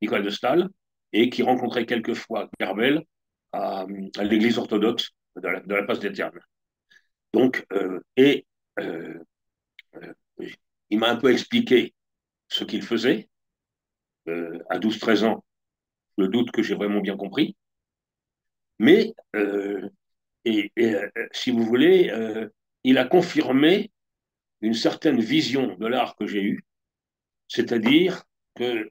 Nicolas de Stahl et qui rencontrait quelquefois Garbel à, l'église orthodoxe de la, de la place des Ternes. Donc, euh, et euh, euh, il m'a un peu expliqué ce qu'il faisait. à 12-13 ans, je doute que j'ai vraiment bien compris. Mais, et, et si vous voulez, il a confirmé une certaine vision de l'art que j'ai eue, c'est-à-dire que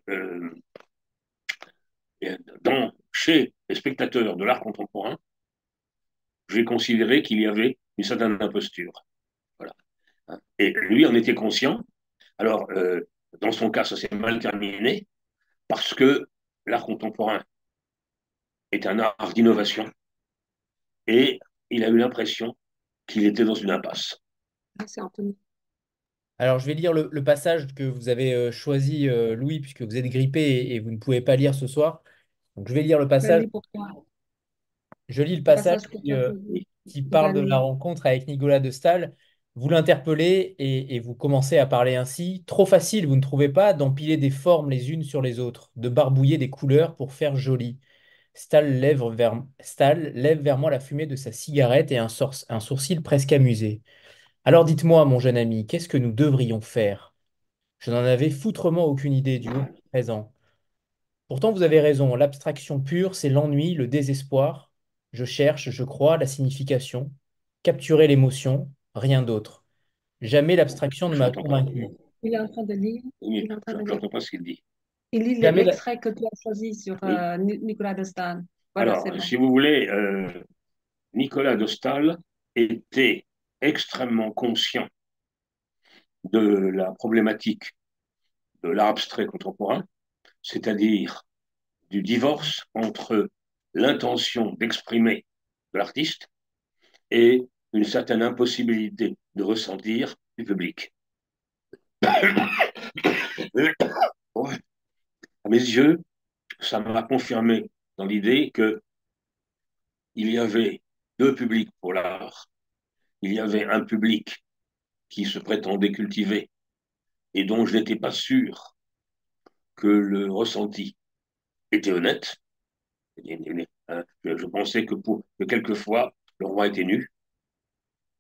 dans, chez les spectateurs de l'art contemporain, j'ai considéré qu'il y avait une certaine imposture. Voilà. Et lui en était conscient. Alors, euh, dans son cas, ça s'est mal terminé parce que l'art contemporain est un art d'innovation et il a eu l'impression qu'il était dans une impasse. Merci Anthony. Alors, je vais lire le, passage que vous avez euh, choisi, euh, Louis, puisque vous êtes grippé et, et, vous ne pouvez pas lire ce soir. Donc, je vais lire le passage. Je lis le passage qui, euh, parle de la rencontre avec Nicolas de Stahl. Vous l'interpellez et, vous commencez à parler ainsi. Trop facile, vous ne trouvez pas, d'empiler des formes les unes sur les autres, de barbouiller des couleurs pour faire joli. Stahl lève vers, lève vers moi la fumée de sa cigarette et un, un sourcil presque amusé. Alors dites-moi, mon jeune ami, qu'est-ce que nous devrions faire? Je n'en avais foutrement aucune idée du haut présent. Pourtant, vous avez raison, l'abstraction pure, c'est l'ennui, le désespoir. Je cherche, je crois, la signification, capturer l'émotion, rien d'autre. Jamais l'abstraction ne m'a convaincu. Il est en train de lire. Il n'entends pas ce qu'il dit. Il lit l'extrait que tu as choisi sur euh, Nicolas de Stahl. Alors, si vous voulez, euh, Nicolas de était extrêmement conscient de la problématique de l'art abstrait contemporain c'est-à-dire du divorce entre l'intention d'exprimer de l'artiste et une certaine impossibilité de ressentir du public. À mes yeux, ça m'a confirmé dans l'idée que il y avait deux publics pour l'art. Il y avait un public qui se prétendait cultiver et dont je n'étais pas sûr que le ressenti était honnête. Je pensais que, pour, que quelquefois le roi était nu.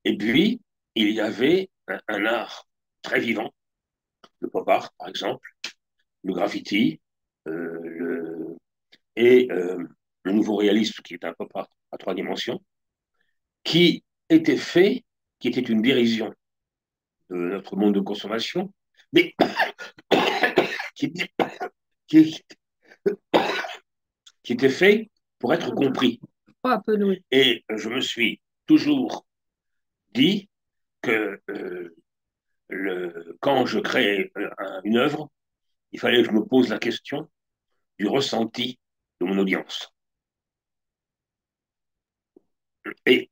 Et puis, il y avait un, art très vivant, le pop art par exemple, le graffiti, euh, et euh, le nouveau réalisme qui est un pop art à trois dimensions, qui était fait, qui était une dérision de notre monde de consommation, mais qui, qui, qui était fait pour être compris. Et je me suis toujours dit que euh, le, quand je crée euh, une œuvre, il fallait que je me pose la question du ressenti de mon audience. Et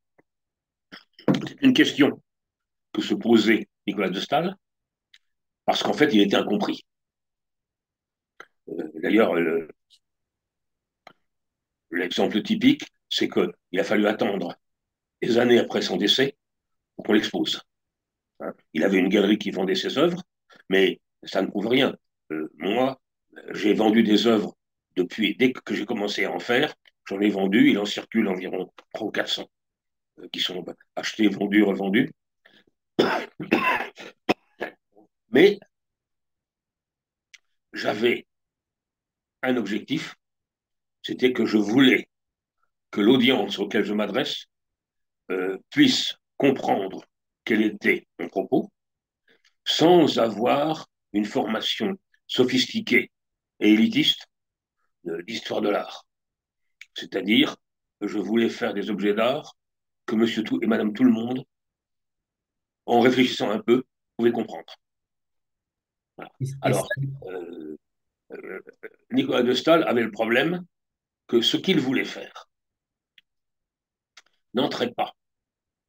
une question que se posait Nicolas de Stahl, parce qu'en fait, il était incompris. Euh, d'ailleurs, l'exemple typique, c'est qu'il a fallu attendre des années après son décès pour qu'on l'expose. Hein, il avait une galerie qui vendait ses œuvres, mais ça ne prouve rien. Euh, moi, j'ai vendu des œuvres depuis, dès que j'ai commencé à en faire, j'en ai vendu, il en circule environ 300 ou 400 euh, qui sont achetés, vendus, revendus. Mais j'avais un objectif, c'était que je voulais que l'audience auquel je m'adresse euh, puisse comprendre quel était mon propos sans avoir une formation sophistiquée et élitiste d'histoire de l'art. C'est-à-dire que je voulais faire des objets d'art que monsieur tout et madame tout le monde, en réfléchissant un peu, pouvaient comprendre. Alors, euh, euh, Nicolas de Stahl avait le problème que ce qu'il voulait faire n'entrait pas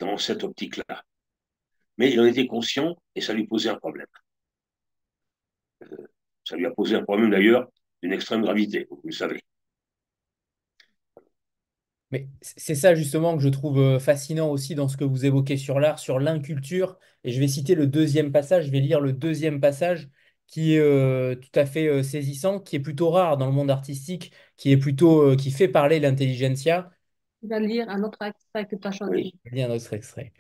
dans cette optique-là. Mais il en était conscient et ça lui posait un problème. Euh, ça lui a posé un problème d'ailleurs d'une extrême gravité, vous le savez. Mais c'est ça justement que je trouve euh, fascinant aussi dans ce que vous évoquez sur l'art, sur l'inculture. Et je vais citer le deuxième passage, je vais lire le deuxième passage qui est euh, tout à fait euh, saisissant, qui est plutôt rare dans le monde artistique, qui est plutôt qui fait parler l'intelligentsia. Tu vas lire un autre extrait que tu as choisi. je vais lire un autre extrait.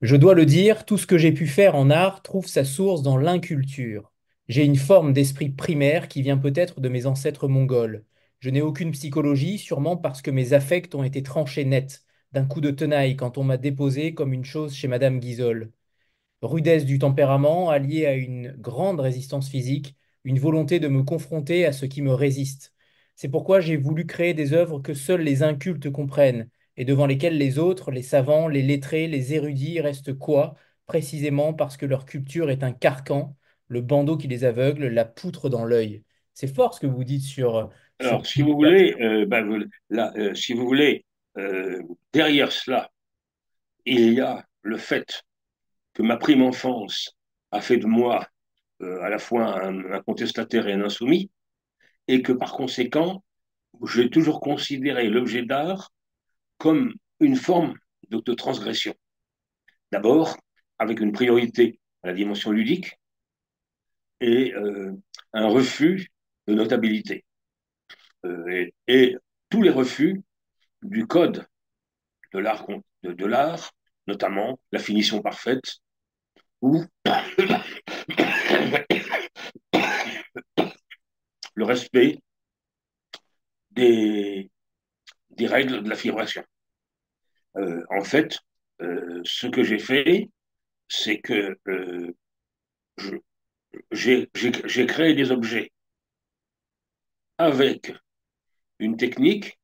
Je dois le dire, tout ce que j'ai pu faire en art trouve sa source dans l'inculture. J'ai une forme d'esprit primaire qui vient peut-être de mes ancêtres mongols. Je n'ai aucune psychologie, sûrement parce que mes affects ont été tranchés net, d'un coup de tenaille quand on m'a déposé comme une chose chez Madame Guizol. Rudesse du tempérament alliée à une grande résistance physique, une volonté de me confronter à ce qui me résiste. C'est pourquoi j'ai voulu créer des œuvres que seuls les incultes comprennent, et devant lesquelles les autres, les savants, les lettrés, les érudits restent quoi Précisément parce que leur culture est un carcan, le bandeau qui les aveugle, la poutre dans l'œil. C'est fort ce que vous dites sur. Alors, si vous voulez, euh, ben, euh, si vous voulez, euh, derrière cela, il y a le fait que ma prime enfance a fait de moi à la fois un, contestataire et un insoumis, et que par conséquent, j'ai toujours considéré l'objet d'art comme une forme d'autotransgression. D'abord, avec une priorité à la dimension ludique, et un refus de notabilité. Euh, et, tous les refus du code de l'art, notamment la finition parfaite, ou le respect des, des règles de la figuration. Euh, en fait, euh, ce que j'ai fait, c'est que j'ai créé des objets avec une technique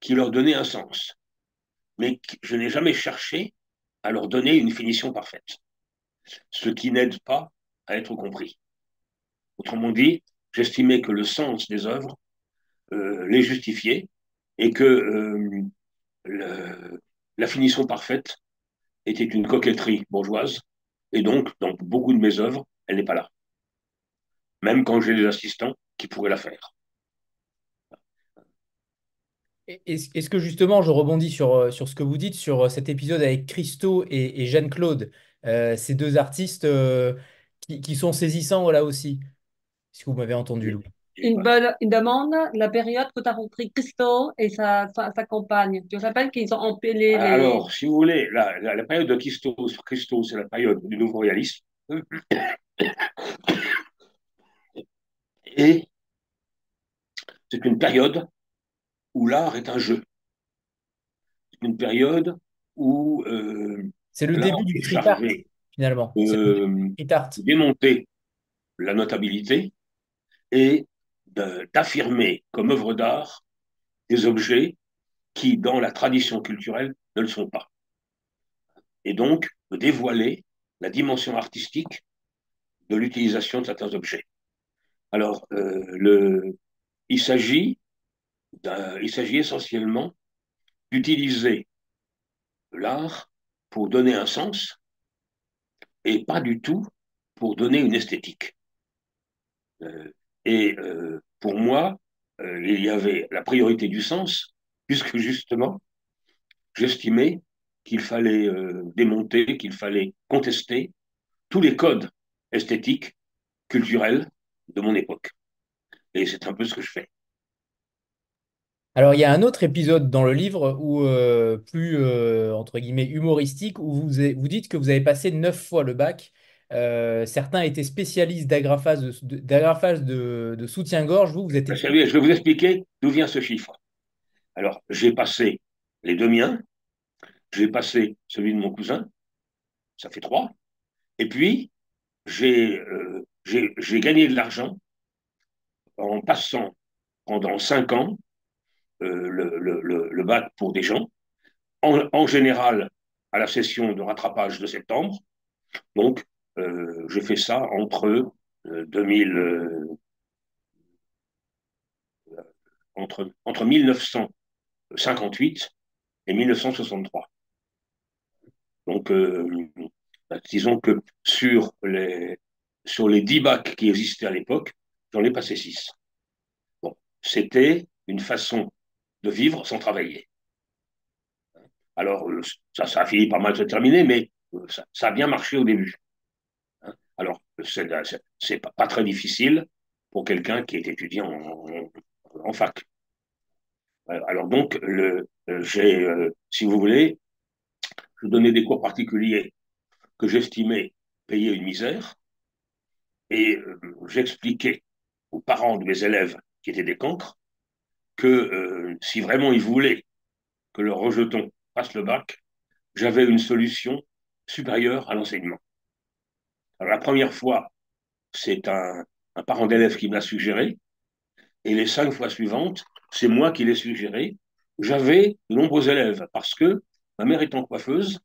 qui leur donnait un sens. Mais je n'ai jamais cherché à leur donner une finition parfaite, ce qui n'aide pas à être compris. Autrement dit, j'estimais que le sens des œuvres euh, les justifiait et que euh, la finition parfaite était une coquetterie bourgeoise, et donc, dans beaucoup de mes œuvres, elle n'est pas là. Même quand j'ai des assistants qui pourraient la faire. Est-ce que justement, je rebondis sur, euh, sur ce que vous dites, sur euh, cet épisode avec Christo et, Jeanne-Claude, euh, ces deux artistes qui, sont saisissants là aussi, si vous m'avez entendu, Louis? Une, demande la période que tu as rencontré Christo et sa, sa, compagne. Tu rappelles qu'ils ont empilé les... Alors, si vous voulez, la, la, période de Christo, Christo c'est la période du nouveau réalisme. Et c'est une période où l'art est un jeu. C'est une période où. Euh, c'est le début du street art, finalement. Euh, démonter la notabilité et d'affirmer comme œuvre d'art des objets qui, dans la tradition culturelle, ne le sont pas. Et donc, de dévoiler la dimension artistique de l'utilisation de certains objets. Alors, euh, le, il s'agit il s'agit essentiellement d'utiliser l'art pour donner un sens et pas du tout pour donner une esthétique. Euh, et euh, pour moi, euh, il y avait la priorité du sens, puisque justement, j'estimais qu'il fallait démonter, qu'il fallait contester tous les codes esthétiques, culturels de mon époque. Et c'est un peu ce que je fais. Alors, il y a un autre épisode dans le livre euh, plus euh, entre guillemets humoristique, où vous, dites que vous avez passé neuf fois le bac. Euh, certains étaient spécialistes d'agrafage de, de, soutien-gorge. Vous, vous êtes. Je vais vous expliquer d'où vient ce chiffre. Alors, j'ai passé les deux miens, j'ai passé celui de mon cousin, ça fait trois, et puis j'ai gagné de l'argent en passant pendant cinq ans euh, le, bac pour des gens, en, général à la session de rattrapage de septembre. Donc, euh, je fais ça entre 2000, euh, entre, entre 1958 et 1963. Donc, bah, disons que sur les, sur les 10 bacs qui existaient à l'époque, j'en ai passé 6. Bon, c'était une façon de vivre sans travailler. Alors, euh, ça, ça a fini par mal se terminer, mais euh, ça, a bien marché au début. Hein. Alors, c'est pas, pas très difficile pour quelqu'un qui est étudiant en, fac. Euh, alors donc, j'ai, si vous voulez, je donnais des cours particuliers que j'estimais payer une misère, et j'expliquais aux parents de mes élèves qui étaient des cancres que euh, si vraiment ils voulaient que leur rejeton passe le bac, j'avais une solution supérieure à l'enseignement. la première fois, c'est un, parent d'élève qui me l'a suggéré, et les cinq fois suivantes, c'est moi qui l'ai suggéré. J'avais de nombreux élèves parce que ma mère étant coiffeuse,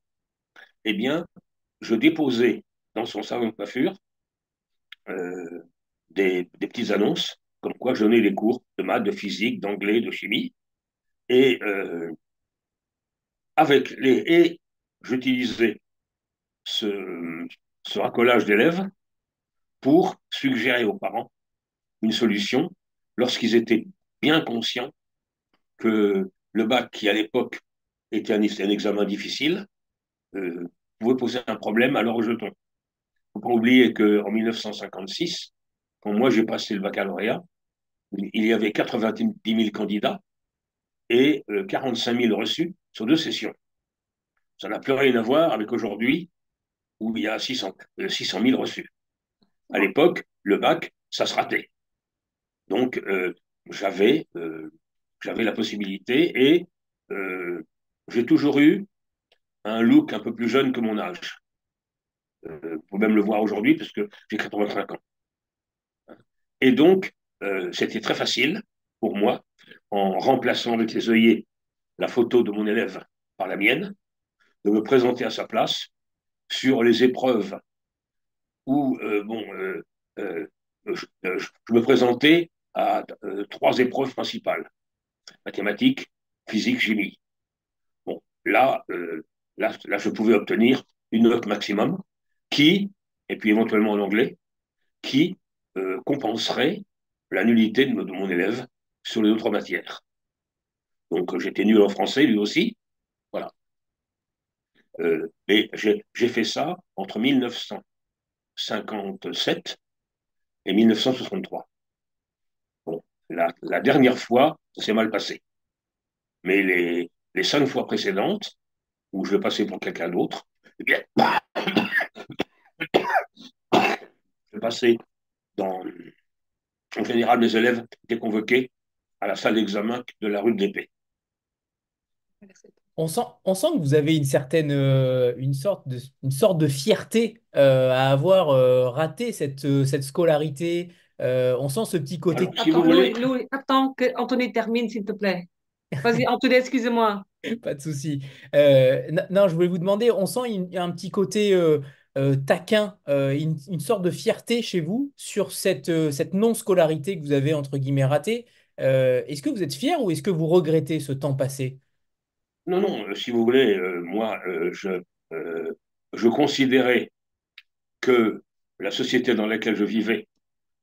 eh bien, je déposais dans son salon de coiffure euh, des, des petites annonces comme quoi je donnais des cours de maths, de physique, d'anglais, de chimie. Et euh, avec les et j'utilisais ce, ce racolage d'élèves pour suggérer aux parents une solution lorsqu'ils étaient bien conscients que le bac, qui à l'époque était un, examen difficile, euh, pouvait poser un problème à leur rejeton. Il ne faut pas oublier qu'en 1956, quand moi j'ai passé le baccalauréat, il y avait 90 000 candidats et 45 euh, 000 reçus sur deux sessions. Ça n'a plus rien à voir avec aujourd'hui où il y a 600, 600 000 reçus. À l'époque, le bac, ça se ratait. Donc, euh, j'avais euh, j'avais la possibilité et j'ai toujours eu un look un peu plus jeune que mon âge. vous pouvez même le voir aujourd'hui parce que j'ai 85 ans. Et donc, euh, c'était très facile pour moi, en remplaçant avec les œillets la photo de mon élève par la mienne, de me présenter à sa place sur les épreuves où, euh, bon, euh, je, me présentais à trois épreuves principales mathématiques, physique, chimie. Bon, là, là, là, je pouvais obtenir une note maximum qui, et puis éventuellement en anglais, qui compenserait la nullité de, mon élève sur les autres matières. Donc j'étais nul en français, lui aussi. Voilà. Euh, et j'ai fait ça entre 1957 et 1963. Bon, la, dernière fois, ça s'est mal passé. Mais les, cinq fois précédentes, où je vais passer pour quelqu'un d'autre, eh bien, je passé dans. En général, mes élèves étaient convoqués à la salle d'examen de la rue de l'Épée. On sent, on sent que vous avez une certaine, euh, une sorte de, une sorte de fierté euh, à avoir euh, raté cette, cette scolarité. on sent ce petit côté. Alors, si Attends, voulez- Louis, Louis, attends que Anthony termine, s'il te plaît. Vas-y, Anthony, excusez-moi. Pas de souci. Euh, non, je voulais vous demander, on sent une- un petit côté euh, taquin, euh, une, sorte de fierté chez vous sur cette, euh, cette non-scolarité que vous avez, entre guillemets, ratée. Euh, est-ce que vous êtes fier ou est-ce que vous regrettez ce temps passé? Non, non, si vous voulez, moi, je, je considérais que la société dans laquelle je vivais,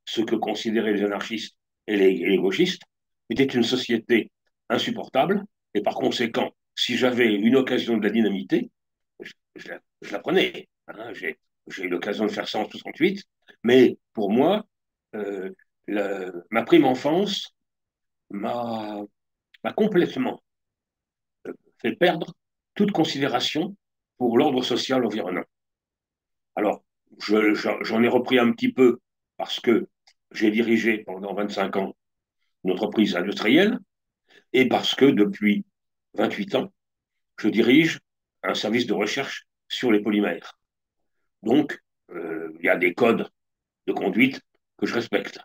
ce que considéraient les anarchistes et les, et gauchistes, était une société insupportable. Et par conséquent, si j'avais une occasion de la dynamiter, je la prenais. J'ai, eu l'occasion de faire ça en 68. Mais pour moi, euh, ma prime enfance m'a, complètement fait perdre toute considération pour l'ordre social environnant. Alors, je- j'en j'en ai repris un petit peu parce que j'ai dirigé pendant 25 ans une entreprise industrielle et parce que depuis 28 ans, je dirige un service de recherche sur les polymères. Donc, euh, il y a des codes de conduite que je respecte.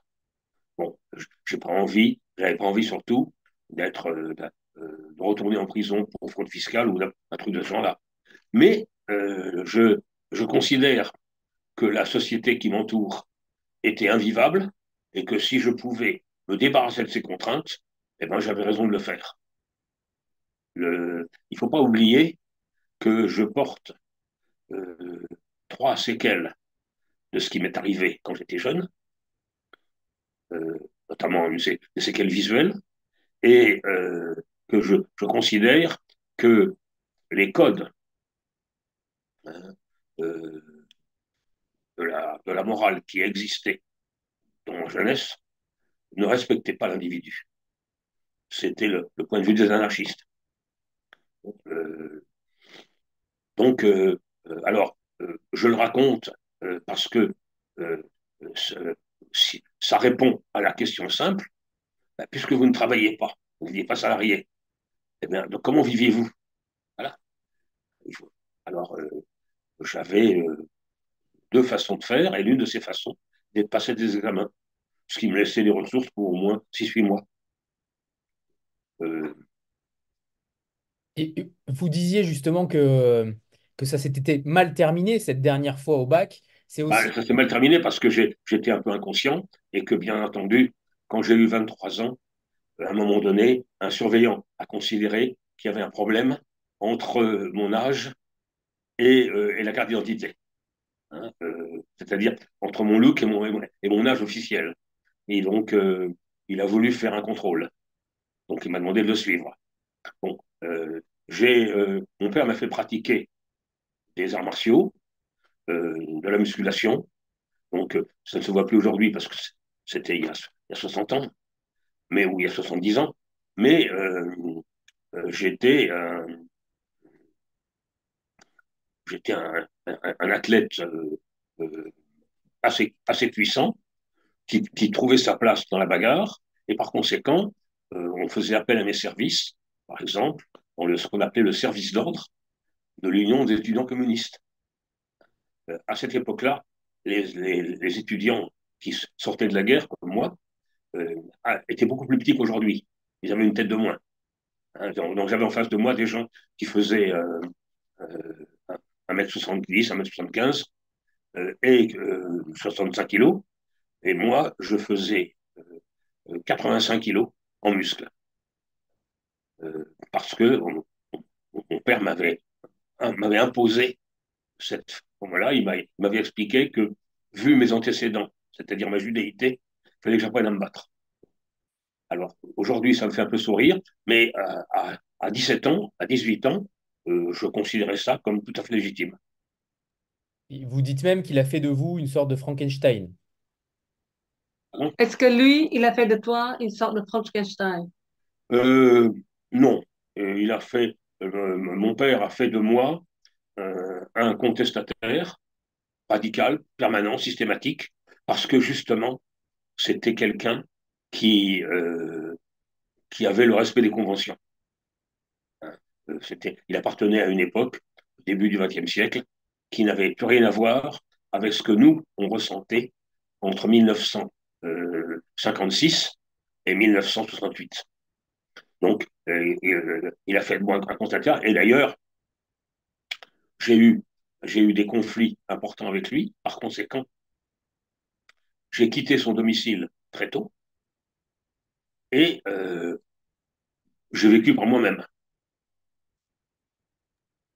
Bon, je j'ai pas envie, j'avais pas envie surtout d'être, euh, de, euh, de retourner en prison pour fraude fiscale ou un truc de ce genre-là. Mais euh, je, considère que la société qui m'entoure était invivable et que si je pouvais me débarrasser de ces contraintes, eh ben, j'avais raison de le faire. Il faut pas oublier que je porte trois séquelles de ce qui m'est arrivé quand j'étais jeune, euh, notamment une des séquelles visuelles, et euh, que je, considère que les codes euh, de la, morale qui existait dans ma jeunesse ne respectaient pas l'individu. C'était le, le point de vue des anarchistes. Donc, alors, je le raconte euh, parce que euh, ça répond à la question simple, ben, puisque vous ne travaillez pas, vous n'êtes pas salarié, eh bien, donc comment viviez-vous? Voilà. Alors, euh, j'avais euh, deux façons de faire, et l'une de ces façons, c'est de passer des examens, ce qui me laissait des ressources pour au moins 6-8 mois. Euh, et vous disiez justement que, que ça s'était mal terminé cette dernière fois au bac. Aussi. bah, ça s'est mal terminé parce que j'étais un peu inconscient et que, bien entendu, quand j'ai eu 23 ans, à un moment donné, un surveillant a considéré qu'il y avait un problème entre euh, mon âge et, euh, et la carte d'identité. Hein, euh, c'est-à-dire entre mon look et mon, et âge officiel. Et donc, euh, il a voulu faire un contrôle. Donc, il m'a demandé de le suivre. Bon, j'ai, mon père m'a fait pratiquer des arts martiaux, euh, de la musculation. Donc, euh, ça ne se voit plus aujourd'hui parce que c'était il y a, il y a 60 ans, mais ou il y a 70 ans. Mais euh, euh, j'étais un, j'étais athlète assez, puissant qui, trouvait sa place dans la bagarre. Et par conséquent, on faisait appel à mes services, par exemple, dans le, ce qu'on appelait le service d'ordre de l'Union des étudiants communistes. Euh, à cette époque-là, les, étudiants qui sortaient de la guerre, comme moi, euh, étaient beaucoup plus petits qu'aujourd'hui. Ils avaient une tête de moins. Hein, donc j'avais en face de moi des gens qui faisaient euh, euh, 1m70, 1m75 euh, et euh, 65 kilos. Et moi, je faisais euh, 85 kilos en muscle. Parce que on, on- père m'avait m'avait imposé cette là il m'avait expliqué que, vu mes antécédents, c'est-à-dire ma judéité, il fallait que j'apprenne à me battre. Alors, aujourd'hui, ça me fait un peu sourire, mais euh, à, à 17 ans, à 18 ans, euh, je considérais ça comme tout à fait légitime. Vous dites même qu'il a fait de vous une sorte de Frankenstein. Est-ce que lui, il a fait de toi une sorte de Frankenstein? Euh, Non. il a fait, mon père a fait de moi un contestataire radical, permanent, systématique, parce que justement, c'était quelqu'un qui, euh, qui avait le respect des conventions. Euh, c'était, il appartenait à une époque, début du XXe siècle, qui n'avait plus rien à voir avec ce que nous, on ressentait entre 1956 et 1968. Donc, il a fait de moi un constateur. Et d'ailleurs, j'ai eu, j'ai eu des conflits importants avec lui. Par conséquent, j'ai quitté son domicile très tôt et euh, j'ai vécu par moi-même.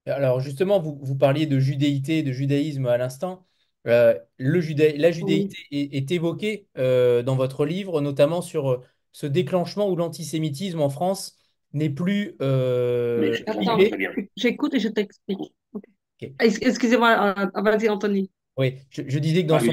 Alors justement, vous, vous, parliez de judéité, de judaïsme à l'instant. Euh, le la judéité est, évoquée euh, dans votre livre, notamment sur ce déclenchement où l'antisémitisme en France n'est plus... J'écoute et je t'explique. Excusez-moi, vas-y Anthony. Oui, je, disais que dans, son,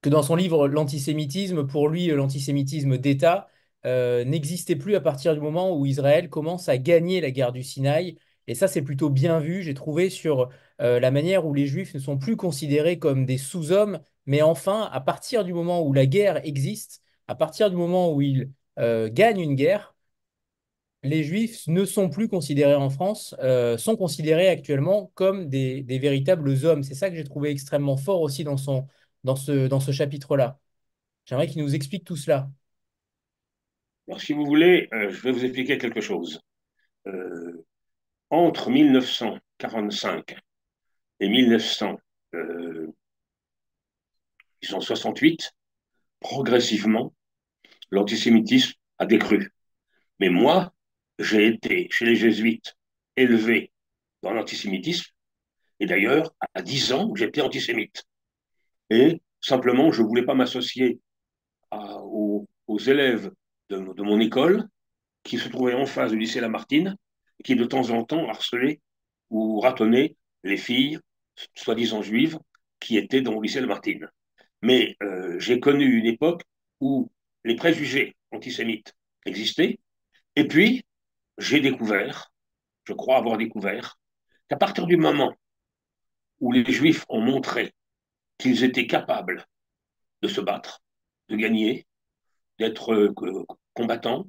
que dans son livre L'antisémitisme, pour lui, l'antisémitisme d'État euh, n'existait plus à partir du moment où Israël commence à gagner la guerre du Sinaï. Et ça, c'est plutôt bien vu, j'ai trouvé, sur euh, la manière où les Juifs ne sont plus considérés comme des sous-hommes, mais enfin, à partir du moment où la guerre existe, à partir du moment où ils euh, gagnent une guerre, les Juifs ne sont plus considérés en France, sont considérés actuellement comme des, des véritables hommes. C'est ça que j'ai trouvé extrêmement fort aussi dans, son, dans ce, dans ce chapitre-là. J'aimerais qu'il nous explique tout cela. Alors, si vous voulez, euh, je vais vous expliquer quelque chose. Euh, entre 1945 et 1968, euh, progressivement, l'antisémitisme a décru. Mais moi, j'ai été chez les jésuites élevé dans l'antisémitisme, et d'ailleurs, à 10 ans, j'étais antisémite. Et simplement, je ne voulais pas m'associer aux, élèves de, mon école, qui se trouvait en face du lycée Lamartine, qui de temps en temps harcelait ou ratonnait les filles, soi-disant juives, qui étaient dans le lycée Lamartine. Mais euh, j'ai connu une époque où les préjugés antisémites existaient, et puis j'ai découvert, je crois avoir découvert, qu'à partir du moment où les juifs ont montré qu'ils étaient capables de se battre, de gagner, d'être euh, combattants,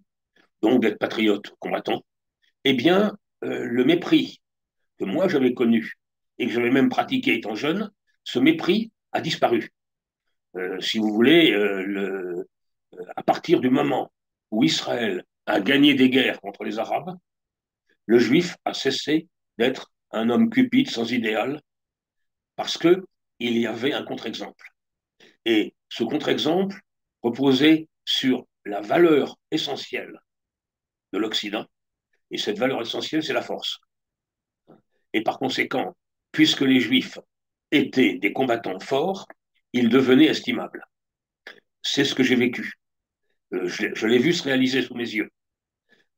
donc d'être patriotes combattants, eh bien, euh, le mépris que moi j'avais connu et que j'avais même pratiqué étant jeune, ce mépris a disparu. Euh, si vous voulez, le, à partir du moment où Israël a gagné des guerres contre les Arabes, le juif a cessé d'être un homme cupide sans idéal parce que il y avait un contre-exemple. Et ce contre-exemple reposait sur la valeur essentielle de l'Occident. Et cette valeur essentielle, c'est la force. Et par conséquent, puisque les Juifs étaient des combattants forts, ils devenaient estimables. C'est ce que j'ai vécu. Euh, je, l'ai vu se réaliser sous mes yeux.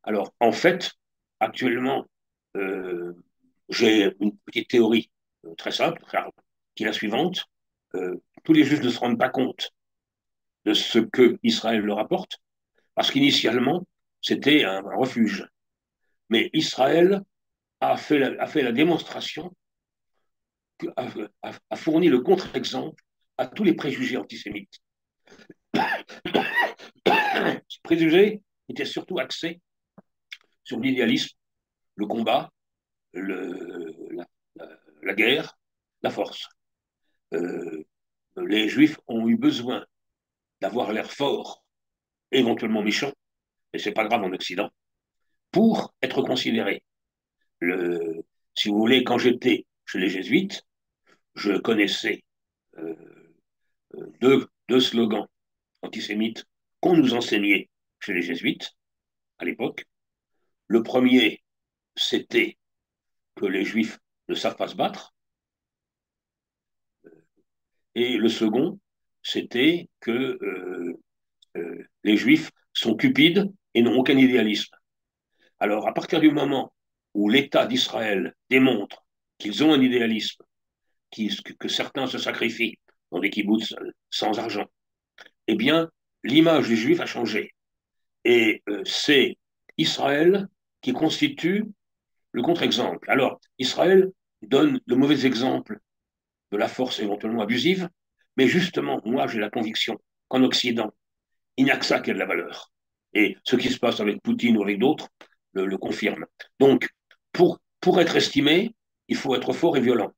Alors, en fait, actuellement, euh, j'ai une petite théorie euh, très simple, qui est la suivante. tous les juifs ne se rendent pas compte de ce que Israël leur apporte, parce qu'initialement, c'était un, refuge. Mais Israël a fait la, démonstration, a, fourni le contre-exemple à tous les préjugés antisémites. Ces préjugés étaient surtout axés sur l'idéalisme, le combat, le, la, guerre, la force. Euh, les Juifs ont eu besoin d'avoir l'air fort, éventuellement méchant, mais c'est pas grave en Occident, pour être considéré. Le, si vous voulez, quand j'étais chez les jésuites, je connaissais euh, deux, deux slogans antisémites qu'on nous enseignait chez les jésuites à l'époque. Le premier, c'était que les Juifs ne savent pas se battre. Et le second, c'était que euh, euh, les Juifs sont cupides et n'ont aucun idéalisme. Alors, à partir du moment où l'État d'Israël démontre qu'ils ont un idéalisme, que certains se sacrifient dans des kibbutz sans argent, eh bien, l'image du juif a changé. Et euh, c'est Israël qui constitue le contre-exemple. Alors, Israël donne le mauvais exemple de la force éventuellement abusive, mais justement, moi, j'ai la conviction qu'en Occident, il n'y a que ça qui a de la valeur. Et ce qui se passe avec Poutine ou avec d'autres le, le, confirme. Donc, pour, pour être estimé, il faut être fort et violent.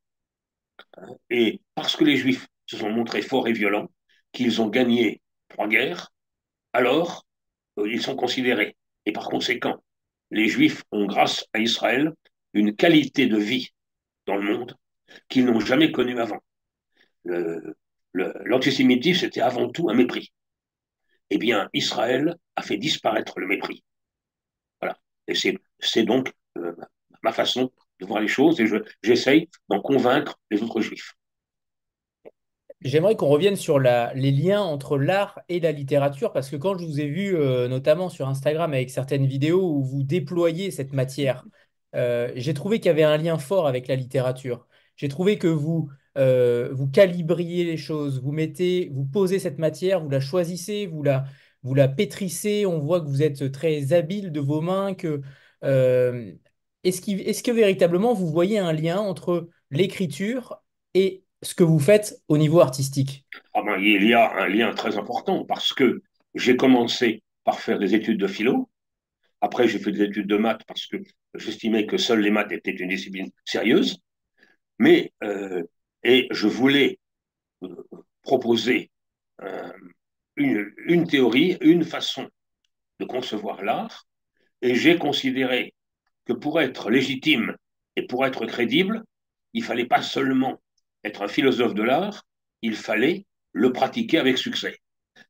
Et parce que les Juifs se sont montrés forts et violents, qu'ils ont gagné trois guerres, alors euh, ils sont considérés. Et par conséquent, les Juifs ont, grâce à Israël, une qualité de vie dans le monde qu'ils n'ont jamais connue avant. L'antisémitisme, c'était avant tout un mépris. Eh bien, Israël a fait disparaître le mépris. Voilà. Et c'est donc euh, ma façon de voir les choses et j'essaye d'en convaincre les autres juifs. J'aimerais qu'on revienne sur les liens entre l'art et la littérature, parce que quand je vous ai vu, euh, notamment sur Instagram, avec certaines vidéos où vous déployez cette matière, euh, j'ai trouvé qu'il y avait un lien fort avec la littérature. J'ai trouvé que vous, euh, vous calibriez les choses, vous mettez, vous posez cette matière, vous la choisissez, vous la, vous la pétrissez, on voit que vous êtes très habile de vos mains, que est-ce, est-ce que véritablement vous voyez un lien entre l'écriture et ce que vous faites au niveau artistique ah ben, Il y a un lien très important parce que j'ai commencé par faire des études de philo. Après, j'ai fait des études de maths parce que j'estimais que seules les maths étaient une discipline sérieuse. Mais, euh, et je voulais euh, proposer euh, une, une théorie, une façon de concevoir l'art. Et j'ai considéré que pour être légitime et pour être crédible, il fallait pas seulement être un philosophe de l'art, il fallait le pratiquer avec succès.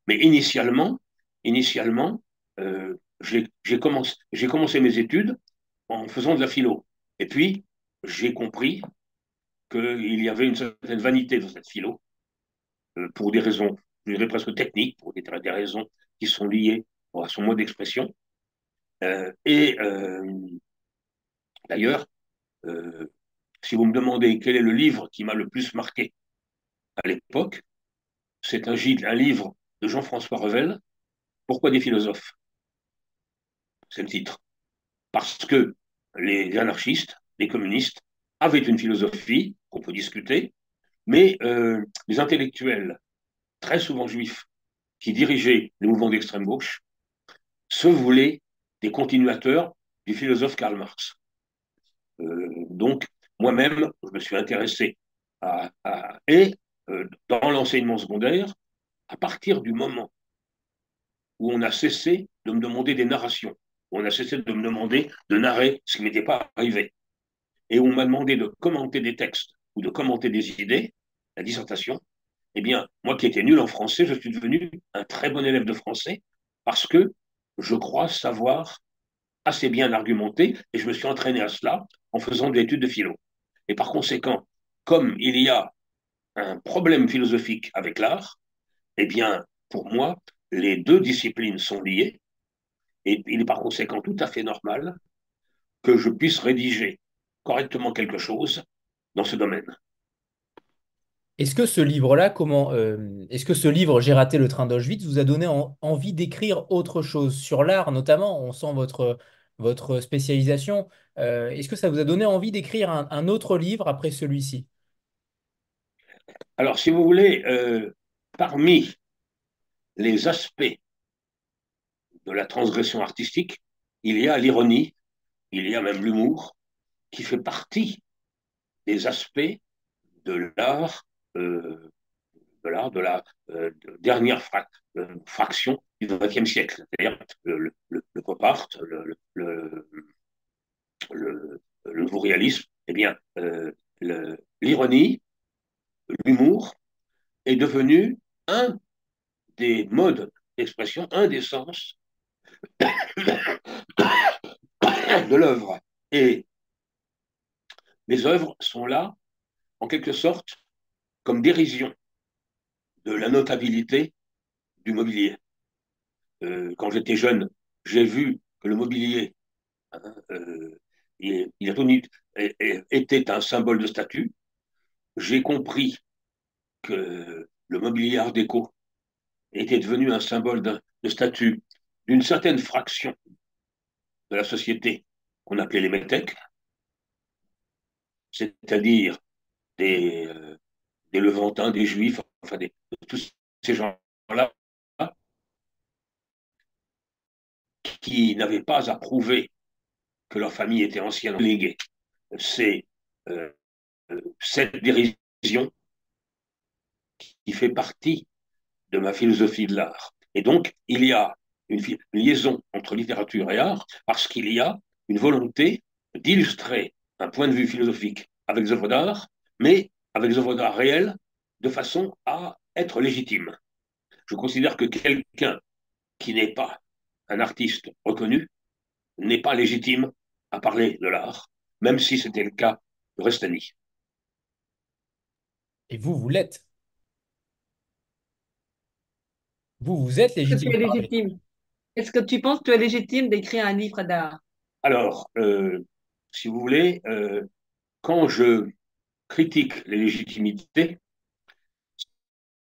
Mais initialement, initialement, euh, j'ai commencé, mes études en faisant de la philo. Et puis, j'ai compris qu'il y avait une certaine vanité dans cette philo, euh, pour des raisons, je dirais presque techniques, pour des, raisons qui sont liées à son mode d'expression. Euh, et D'ailleurs, si vous me demandez quel est le livre qui m'a le plus marqué à l'époque, c'est un, un, livre de Jean-François Revel, Pourquoi des philosophes? C'est le titre. Parce que les anarchistes, les communistes, avaient une philosophie qu'on peut discuter, mais euh, les intellectuels, très souvent juifs, qui dirigeaient les mouvements d'extrême gauche, se voulaient des continuateurs du philosophe Karl Marx. Euh, donc, moi-même, je me suis intéressé à, et euh, dans l'enseignement secondaire, à partir du moment où on a cessé de me demander des narrations, où on a cessé de me demander de narrer ce qui m'était pas arrivé, et où on m'a demandé de commenter des textes ou de commenter des idées, la dissertation, eh bien, moi qui étais nul en français, je suis devenu un très bon élève de français parce que je crois savoir assez bien argumenter et je me suis entraîné à cela en faisant de l'étude de philo. Et par conséquent, comme il y a un problème philosophique avec l'art, eh bien, pour moi, les deux disciplines sont liées et il est par conséquent tout à fait normal que je puisse rédiger correctement quelque chose dans ce domaine. Est-ce que ce livre-là, comment, euh, est-ce que ce livre J'ai raté le train d'Auschwitz vous a donné envie d'écrire autre chose sur l'art, notamment? On sent votre votre spécialisation. Euh, est-ce que ça vous a donné envie d'écrire un, autre livre après celui-ci? Alors, si vous voulez, euh, parmi les aspects de la transgression artistique, il y a l'ironie, il y a même l'humour, qui fait partie des aspects de l'art, euh, de la dernière fraction du XXe siècle, c'est-à-dire le, le, pop art, le, nouveau réalisme, eh bien, euh, l'ironie, l'humour est devenu un des modes d'expression, un des sens de l'œuvre. Et mes œuvres sont là, en quelque sorte, comme dérision de la notabilité du mobilier. Euh, quand j'étais jeune, j'ai vu que le mobilier hein, euh, était un symbole de statut. J'ai compris que le mobilier art déco était devenu un symbole de, statut d'une certaine fraction de la société qu'on appelait les métèques, c'est-à-dire des, euh, des Levantins, des Juifs, enfin des, tous ces gens-là qui n'avaient pas approuvé que leur famille était ancienne léguée. C'est euh, cette dérision qui fait partie de ma philosophie de l'art. Et donc, il y a une, liaison entre littérature et art parce qu'il y a une volonté d'illustrer un point de vue philosophique avec les œuvres d'art, mais avec les œuvres d'art réelles, de façon à être légitime. Je considère que quelqu'un qui n'est pas un artiste reconnu n'est pas légitime à parler de l'art, même si c'était le cas de Restani. Et vous, vous l'êtes. Vous, vous êtes légitime. Est-ce que tu es légitime? Est-ce que tu penses que tu es légitime d'écrire un livre d'art? Alors, euh, si vous voulez, euh, quand je critique les légitimités,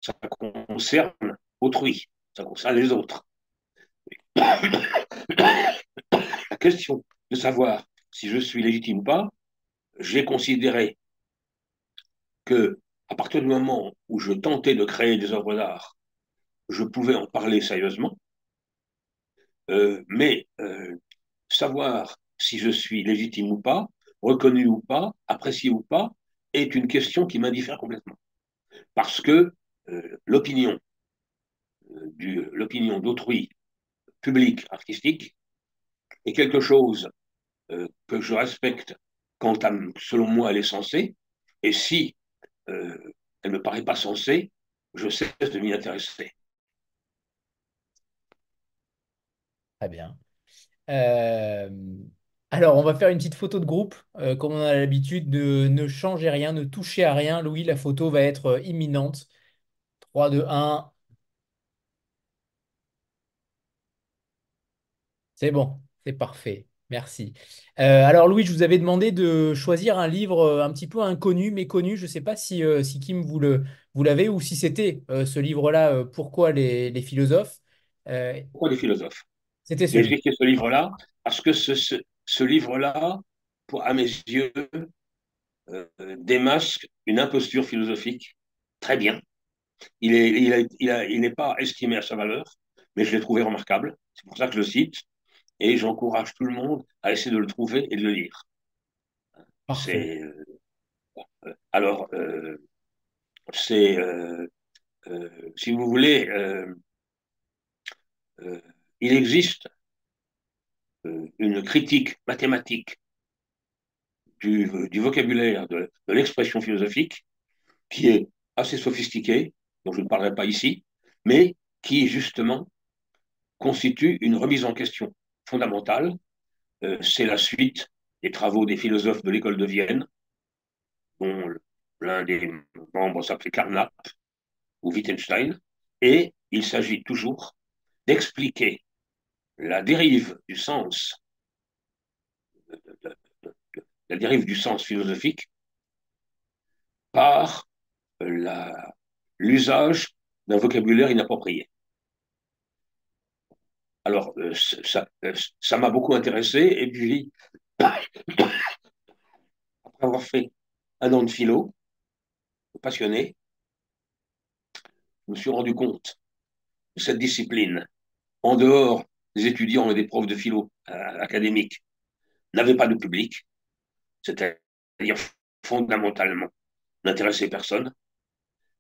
ça concerne autrui, ça concerne les autres. La question de savoir si je suis légitime ou pas, j'ai considéré que à partir du moment où je tentais de créer des œuvres d'art, je pouvais en parler sérieusement, euh, mais euh, savoir si je suis légitime ou pas, reconnu ou pas, apprécié ou pas, est une question qui m'indiffère complètement. Parce que euh, l'opinion, l'opinion d'autrui, public, artistique, est quelque chose que je respecte quand, selon moi, elle est censée. Et si elle ne me paraît pas censée, je cesse de m'y intéresser. Très bien. Euh, alors, on va faire une petite photo de groupe. Euh, comme on a l'habitude, de ne changez rien, ne touchez à rien. Louis, la photo va être euh, imminente. 3, 2, 1. C'est bon, c'est parfait. Merci. alors Louis, je vous avais demandé de choisir un livre un petit peu inconnu, méconnu. Je ne sais pas si, si Kim vous le, vous l'avez ou si c'était ce livre-là, Pourquoi les, les philosophes Pourquoi les philosophes? c'était J'ai écrit ce livre-là parce que ce, ce, livre-là, à mes yeux, euh, démasque une imposture philosophique très bien. Il n'est il il il pas estimé à sa valeur, mais je l'ai trouvé remarquable. C'est pour ça que je le cite. Et j'encourage tout le monde à essayer de le trouver et de le lire. Euh, alors, euh, c'est, si vous voulez, il existe une critique mathématique du, vocabulaire, de, l'expression philosophique, qui est assez sophistiquée, dont je ne parlerai pas ici, mais qui justement constitue une remise en question fondamentale. Euh, c'est la suite des travaux des philosophes de l'école de Vienne, dont l'un des membres s'appelait Carnap ou Wittgenstein, et il s'agit toujours d'expliquer la dérive du sens, philosophique par l'usage d'un vocabulaire inapproprié. Alors, euh, ça m'a beaucoup intéressé, et puis, après avoir fait un an de philo, passionné, je me suis rendu compte de cette discipline, en dehors des étudiants et des profs de philo euh, académiques n'avaient pas de public, c'est-à-dire fondamentalement n'intéressait personne,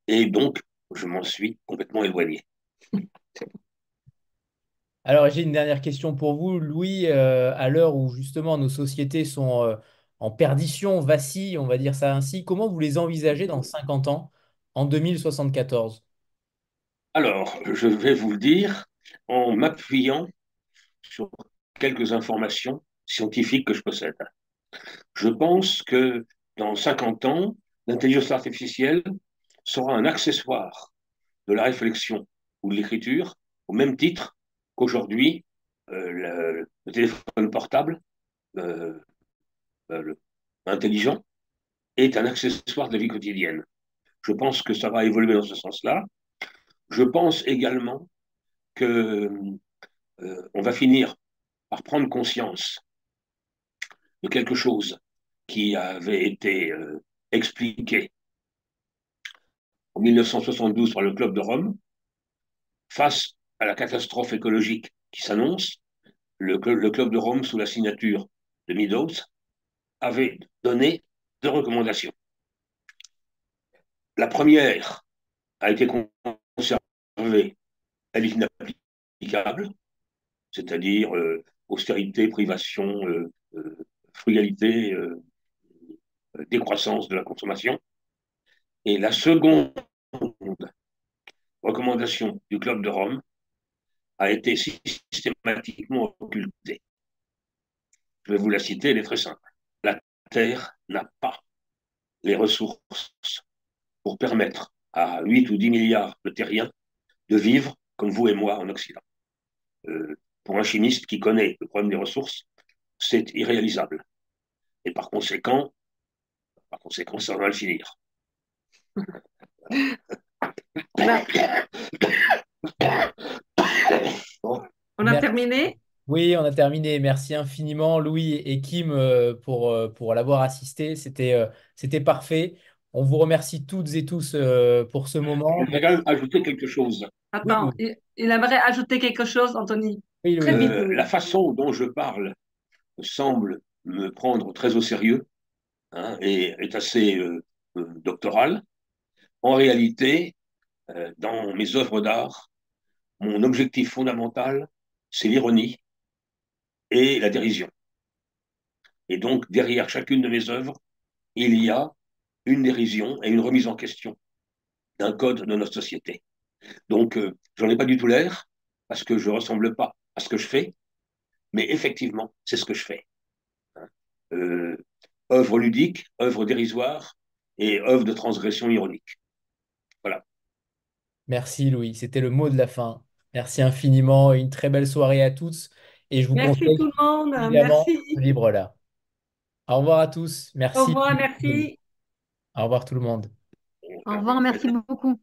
et donc je m'en suis complètement éloigné. Alors j'ai une dernière question pour vous, Louis, euh, à l'heure où justement nos sociétés sont euh, en perdition, vacillent, on va dire ça ainsi, comment vous les envisagez dans 50 ans, en 2074 Alors, je vais vous le dire en m'appuyant sur quelques informations scientifiques que je possède. Je pense que dans 50 ans, l'intelligence artificielle sera un accessoire de la réflexion ou de l'écriture, au même titre qu'aujourd'hui, euh, le, téléphone portable euh, euh, intelligent est un accessoire de la vie quotidienne. Je pense que ça va évoluer dans ce sens-là. Je pense également que euh, on va finir par prendre conscience de quelque chose qui avait été euh, expliqué en 1972 par le Club de Rome, face à la catastrophe écologique qui s'annonce, le, le, Club de Rome, sous la signature de Meadows, avait donné deux recommandations. La première a été conservée, elle est inapplicable, c'est-à-dire euh, austérité, privation, euh, euh, frugalité, décroissance de la consommation. Et la seconde recommandation du Club de Rome a été systématiquement occultée. Je vais vous la citer, elle est très simple. La Terre n'a pas les ressources pour permettre à 8 ou 10 milliards de terriens de vivre comme vous et moi en Occident. Pour un chimiste qui connaît le problème des ressources, c'est irréalisable. Et par conséquent, par conséquent, ça va le finir. On a terminé? Oui, on a terminé. Merci infiniment, Louis et Kim, euh, pour, euh, pour l'avoir assisté. C'était euh, c'était parfait. On vous remercie toutes et tous pour ce moment. Je ajouter quelque chose. Attends, il, il aimerait ajouter quelque chose, Anthony? Oui. Euh, la façon dont je parle semble me prendre très au sérieux hein, et est assez euh, euh, doctorale. En réalité, euh, dans mes œuvres d'art, mon objectif fondamental, c'est l'ironie et la dérision. Et donc, derrière chacune de mes œuvres, il y a une dérision et une remise en question d'un code de notre société. Donc, euh, j'en ai pas du tout l'air, parce que je ressemble pas à ce que je fais, mais effectivement, c'est ce que je fais. Hein. Euh, œuvre ludique, œuvre dérisoire et œuvre de transgression ironique. Voilà. Merci, Louis. C'était le mot de la fin. Merci infiniment. Une très belle soirée à tous. Et je vous Merci conseille tout le monde. évidemment Merci. ce livre-là. Au revoir à tous. Merci. Au revoir, merci. Au revoir tout le monde. Au revoir, merci beaucoup.